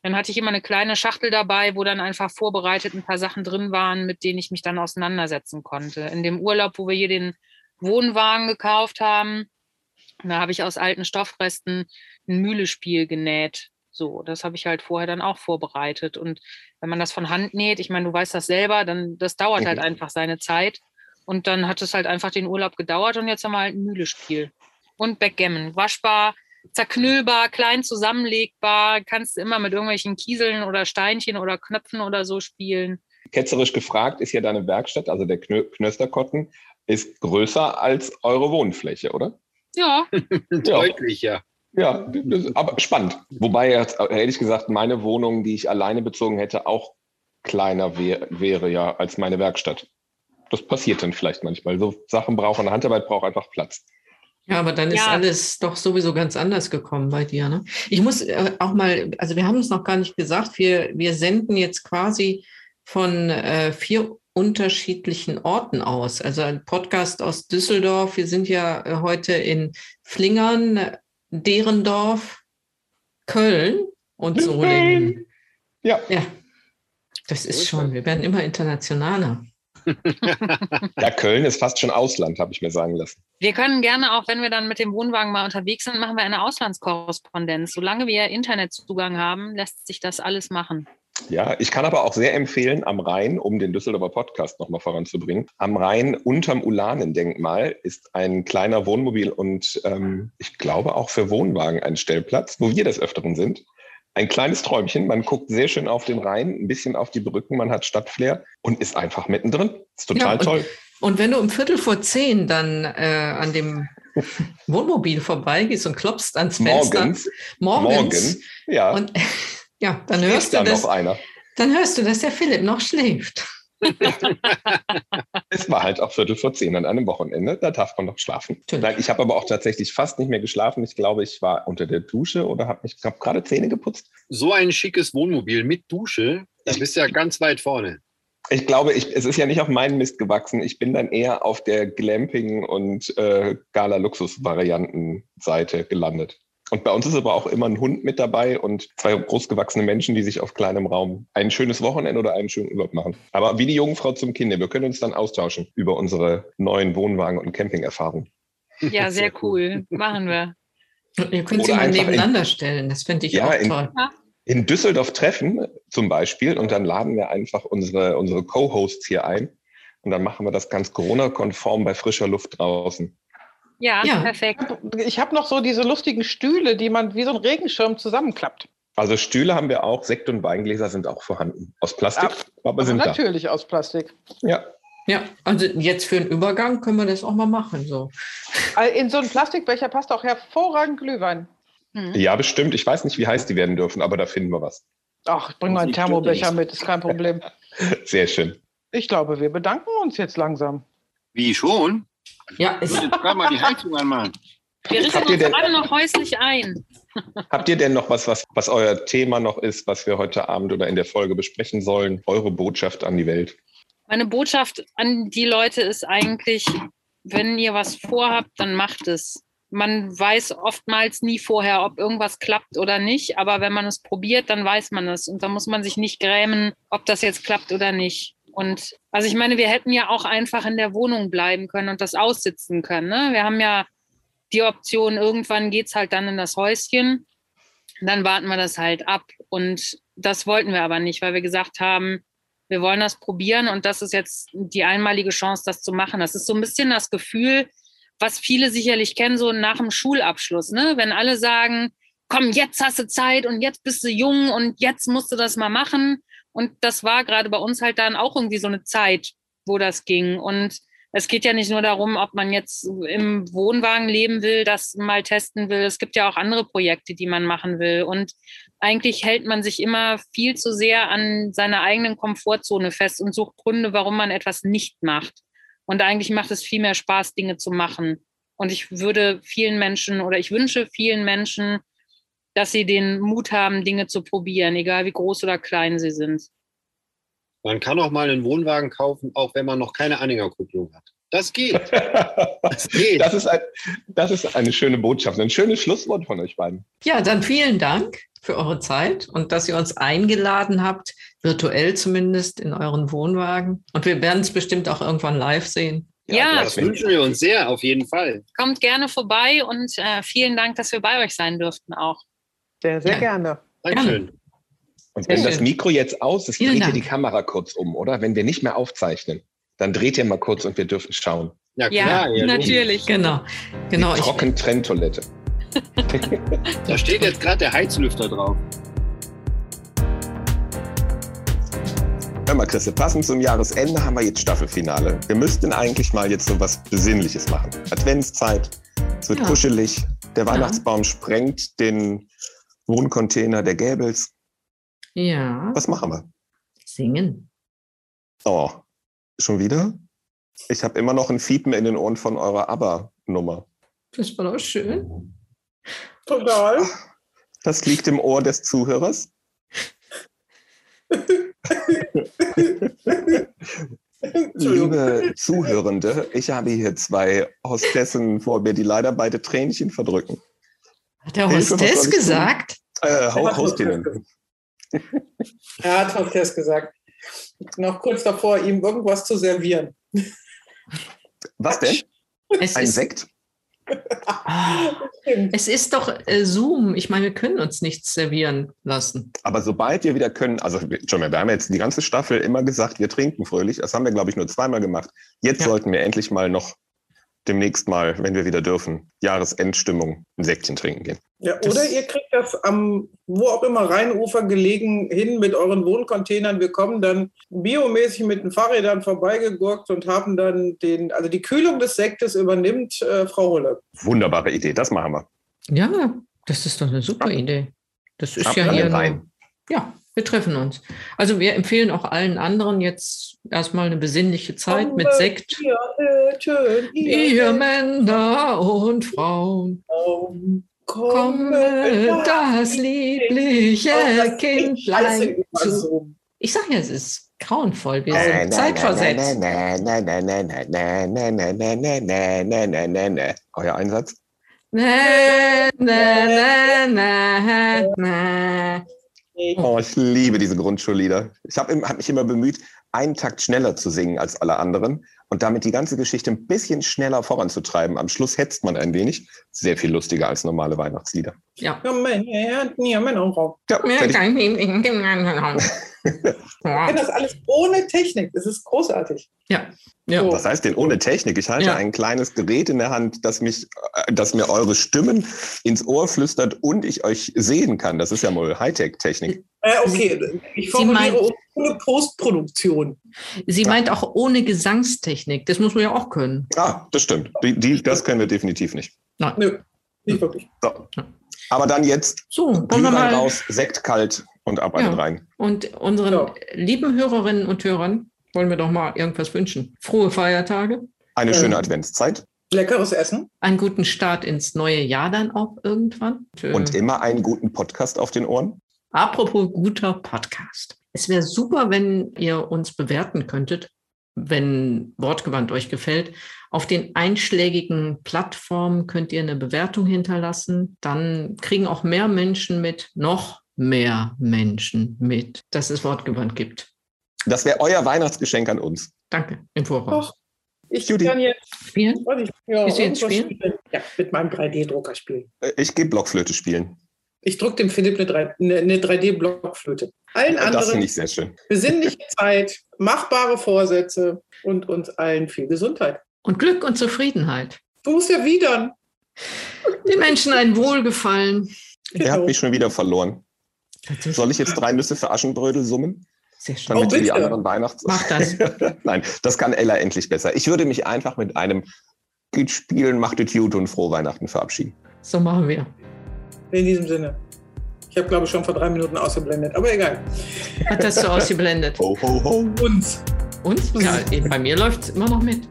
dann hatte ich immer eine kleine Schachtel dabei, wo dann einfach vorbereitet ein paar Sachen drin waren, mit denen ich mich dann auseinandersetzen konnte. In dem Urlaub, wo wir hier den Wohnwagen gekauft haben, da habe ich aus alten Stoffresten ein Mühlespiel genäht. So, das habe ich halt vorher dann auch vorbereitet. Und wenn man das von Hand näht, ich meine, du weißt das selber, dann das dauert halt einfach seine Zeit. Und dann hat es halt einfach den Urlaub gedauert und jetzt haben wir halt ein Mühlespiel. Und Backgammon, waschbar, zerknüllbar, klein zusammenlegbar, kannst du immer mit irgendwelchen Kieseln oder Steinchen oder Knöpfen oder so spielen. Ketzerisch gefragt ist ja deine Werkstatt, also der Knösterkotten, ist größer als eure Wohnfläche, oder? Ja. Deutlich, ja. Ja, aber spannend. Wobei ehrlich gesagt meine Wohnung, die ich alleine bezogen hätte, auch kleiner wär, wäre ja als meine Werkstatt. Das passiert dann vielleicht manchmal. So Sachen brauchen, Handarbeit braucht einfach Platz. Ja, aber dann ist ja. alles doch sowieso ganz anders gekommen bei dir. Ne? Ich muss äh, auch mal, also wir haben es noch gar nicht gesagt, wir, wir senden jetzt quasi von äh, vier unterschiedlichen Orten aus. Also ein Podcast aus Düsseldorf. Wir sind ja äh, heute in Flingern, Derendorf, Köln und Solingen. Ja. Ja, das ist schon, wir werden immer internationaler. Ja, Köln ist fast schon Ausland, habe ich mir sagen lassen. Wir können gerne auch, wenn wir dann mit dem Wohnwagen mal unterwegs sind, machen wir eine Auslandskorrespondenz. Solange wir Internetzugang haben, lässt sich das alles machen. Ja, ich kann aber auch sehr empfehlen, am Rhein, um den Düsseldorfer Podcast nochmal voranzubringen, am Rhein unterm Ulanendenkmal ist ein kleiner Wohnmobil und ähm, ich glaube auch für Wohnwagen ein Stellplatz, wo wir des Öfteren sind. Ein kleines Träumchen, man guckt sehr schön auf den Rhein, ein bisschen auf die Brücken, man hat Stadtflair und ist einfach mittendrin. Ist total Ja, und- toll. Und wenn du um Viertel vor zehn dann äh, an dem Wohnmobil vorbeigehst und klopfst ans Fenster, Morgens, morgens, morgen, ja, und ja, dann hörst du da das, dann hörst du, dass der Philipp noch schläft. Es war halt auch Viertel vor zehn an einem Wochenende, da darf man noch schlafen. Natürlich. Nein, ich habe aber auch tatsächlich fast nicht mehr geschlafen. Ich glaube, ich war unter der Dusche oder habe mich hab gerade Zähne geputzt. So ein schickes Wohnmobil mit Dusche, da bist du ja ganz weit vorne. Ich glaube, ich, es ist ja nicht auf meinen Mist gewachsen. Ich bin dann eher auf der Glamping- und äh, Gala-Luxus-Varianten-Seite gelandet. Und bei uns ist aber auch immer ein Hund mit dabei und zwei großgewachsene Menschen, die sich auf kleinem Raum ein schönes Wochenende oder einen schönen Urlaub machen. Aber wie die Jungfrau zum Kinder, wir können uns dann austauschen über unsere neuen Wohnwagen- und Campingerfahrungen. Ja, sehr cool. Machen wir. Und ihr könnt sie mal einfach in- nebeneinander stellen. Das fände ich Ja, auch in- toll. in Düsseldorf treffen zum Beispiel und dann laden wir einfach unsere, unsere Co-Hosts hier ein und dann machen wir das ganz Corona-konform bei frischer Luft draußen. Ja, Ja. perfekt. Ich habe noch so diese lustigen Stühle, die man wie so ein Regenschirm zusammenklappt. Also Stühle haben wir auch, Sekt- und Weingläser sind auch vorhanden. Aus Plastik, aber Aber sind da. natürlich aus Plastik. Ja. Ja, also jetzt für einen Übergang können wir das auch mal machen. So. In so einen Plastikbecher passt auch hervorragend Glühwein. Mhm. ja, bestimmt. Ich weiß nicht, wie heiß die werden dürfen, aber da finden wir was. Ach, ich bring mal einen Thermobecher mit, ist kein Problem. Sehr schön. Ich glaube, wir bedanken uns jetzt langsam. Wie schon? Ja, Ich gerade mal die Heizung anmachen. Wir richten Habt ihr uns denn- gerade noch häuslich ein. Habt ihr denn noch was, was, was euer Thema noch ist, was wir heute Abend oder in der Folge besprechen sollen? Eure Botschaft an die Welt. Meine Botschaft an die Leute ist eigentlich, wenn ihr was vorhabt, dann macht es. Man weiß oftmals nie vorher, ob irgendwas klappt oder nicht, aber wenn man es probiert, dann weiß man es. Und da muss man sich nicht grämen, ob das jetzt klappt oder nicht. Und also ich meine, wir hätten ja auch einfach in der Wohnung bleiben können und das aussitzen können. Ne? Wir haben ja die Option, irgendwann geht es halt dann in das Häuschen. Dann warten wir das halt ab. Und das wollten wir aber nicht, weil wir gesagt haben, wir wollen das probieren und das ist jetzt die einmalige Chance, das zu machen. Das ist so ein bisschen das Gefühl, was viele sicherlich kennen, so nach dem Schulabschluss, ne? Wenn alle sagen, komm, jetzt hast du Zeit und jetzt bist du jung und jetzt musst du das mal machen. Und das war gerade bei uns halt dann auch irgendwie so eine Zeit, wo das ging. Und es geht ja nicht nur darum, ob man jetzt im Wohnwagen leben will, das mal testen will. Es gibt ja auch andere Projekte, die man machen will. Und eigentlich hält man sich immer viel zu sehr an seiner eigenen Komfortzone fest und sucht Gründe, warum man etwas nicht macht. Und eigentlich macht es viel mehr Spaß, Dinge zu machen. Und ich würde vielen Menschen oder ich wünsche vielen Menschen, dass sie den Mut haben, Dinge zu probieren, egal wie groß oder klein sie sind. Man kann auch mal einen Wohnwagen kaufen, auch wenn man noch keine Anhängerkupplung hat. Das geht. Das geht. Das ist, ein, das ist eine schöne Botschaft, ein schönes Schlusswort von euch beiden. ja, dann vielen Dank für eure Zeit und dass ihr uns eingeladen habt, virtuell zumindest in euren Wohnwagen. Und wir werden es bestimmt auch irgendwann live sehen. Ja. Das wünschen wir uns sehr, auf jeden Fall. Kommt gerne vorbei und äh, vielen Dank, dass wir bei euch sein durften auch. Sehr, sehr Ja. gerne. Dankeschön. Und Sehr wenn das. Mikro jetzt aus ist, Vielen dreht ihr Dank. die Kamera kurz um, oder? Wenn wir nicht mehr aufzeichnen, dann dreht ihr mal kurz und wir dürfen schauen. Ja, Ja, klar. ja, natürlich. Genau, genau. die Trockentrenntoilette. Da steht jetzt gerade der Heizlüfter drauf. Hör mal, Christe, passend zum Jahresende haben wir jetzt Staffelfinale. Wir müssten eigentlich mal jetzt so was Besinnliches machen. Adventszeit, es wird Ja. kuschelig, der Ja. Weihnachtsbaum sprengt den Wohncontainer der Gäbels. ja, Was machen wir? singen. Oh, schon wieder? Ich habe immer noch ein Fiepen in den Ohren von eurer ABBA-Nummer. Das war doch schön. Total. Das liegt im Ohr des Zuhörers. Liebe Zuhörende, ich habe hier zwei Hostessen vor mir, die leider beide Tränchen verdrücken. Hat der Hostess gesagt? Äh, den. Er hat Hostess gesagt. Noch kurz davor, ihm irgendwas zu servieren. Was denn? Es Ein ist, Sekt? Ah, es ist doch äh, Zoom. Ich meine, wir können uns nichts servieren lassen. Aber sobald wir wieder können, also schon mal, wir haben jetzt die ganze Staffel immer gesagt, wir trinken fröhlich. Das haben wir, glaube ich, nur zweimal gemacht. Jetzt Ja. sollten wir endlich mal noch demnächst mal, wenn wir wieder dürfen, Jahresendstimmung ein Säckchen trinken gehen. Ja, Das- oder ihr kriegt das am, wo auch immer, Rheinufer gelegen hin mit euren Wohncontainern. Wir kommen dann biomäßig mit den Fahrrädern vorbeigegurkt und haben dann den, also die Kühlung des Sektes übernimmt äh, Frau Hulle. Wunderbare Idee, das machen wir. Ja, das ist doch eine super Idee. Das ist Ab ja hier. Rhein. ja, wir treffen uns. Also wir empfehlen auch allen anderen jetzt erstmal eine besinnliche Zeit Komm, mit Sekt. Ihr, Männer und Frauen. Komme das liebliche das Kindlein zu. Ich sage ja, es ist grauenvoll. Wir sind zeitversetzt. Euer Einsatz? Na, na, na, na, na. Oh, ich liebe diese Grundschullieder. Ich habe hab mich immer bemüht, einen Takt schneller zu singen als alle anderen und damit die ganze Geschichte ein bisschen schneller voranzutreiben. Am Schluss hetzt man ein wenig. Sehr viel lustiger als normale Weihnachtslieder. Ja. Ja, das alles ohne Technik. Das ist großartig. Ja, ja. So. Was heißt denn ohne Technik? Ich halte Ja. ein kleines Gerät in der Hand, das, mich, äh, das mir eure Stimmen ins Ohr flüstert und ich euch sehen kann. Das ist ja mal Hightech-Technik. Äh, okay, ich formuliere ohne Postproduktion. Sie meint auch ohne Gesangstechnik. Das muss man ja auch können. Ah, das stimmt. Die, die, das können wir definitiv nicht. Nö, nicht wirklich. So. Aber dann jetzt So, wollen wir Glühwein mal. raus, Sekt kalt und ab an Ja. den Rhein. Und unseren Ja. lieben Hörerinnen und Hörern wollen wir doch mal irgendwas wünschen. Frohe Feiertage, Eine Ähm. schöne Adventszeit Leckeres Essen. einen guten Start ins neue Jahr dann auch irgendwann. Und, äh, und immer einen guten Podcast auf den Ohren. Apropos guter Podcast. Es wäre super, wenn ihr uns bewerten könntet, wenn Wortgewandt euch gefällt. Auf den einschlägigen Plattformen könnt ihr eine Bewertung hinterlassen. Dann kriegen auch mehr Menschen mit, noch mehr Menschen mit, dass es Wortgewandt gibt. Das wäre euer Weihnachtsgeschenk an uns. Danke im Voraus. Ach, Ich Judy. kann jetzt, Spielen? ich, ja, du jetzt irgendwas spielen? Ja, mit meinem 3D-Drucker spielen. Äh, Ich gehe Blockflöte spielen. Ich drücke dem Philipp eine, 3 eine, eine 3D-Blockflöte. Allen Äh, Das anderen finde ich sehr schön. besinnliche Zeit, machbare Vorsätze und uns allen viel Gesundheit. Und Glück und Zufriedenheit. Du musst ja wieder. Den Menschen ein Wohlgefallen. Habt Genau. mich schon wieder verloren. Soll ich jetzt drei Nüsse für Aschenbrödel summen? Sehr schön. Damit Oh, die anderen Weihnachts... Mach das. Nein, das kann Ella endlich besser. Ich würde mich einfach mit einem Geht spielen, macht es gut und frohe Weihnachten verabschieden. So machen wir. In diesem Sinne. Ich habe, glaube ich, schon vor drei Minuten ausgeblendet, aber egal. Hat das so ausgeblendet? Ho, ho, ho. Uns. Und? Ja, eben bei mir läuft es immer noch mit.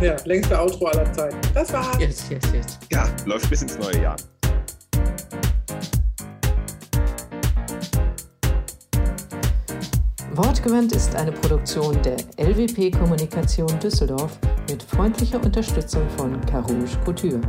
Ja, längste Outro aller Zeiten. Das war's. Yes, yes, yes. Ja, läuft bis ins neue Jahr. Wortgewandt ist eine Produktion der LWP Kommunikation Düsseldorf mit freundlicher Unterstützung von Carouge Couture.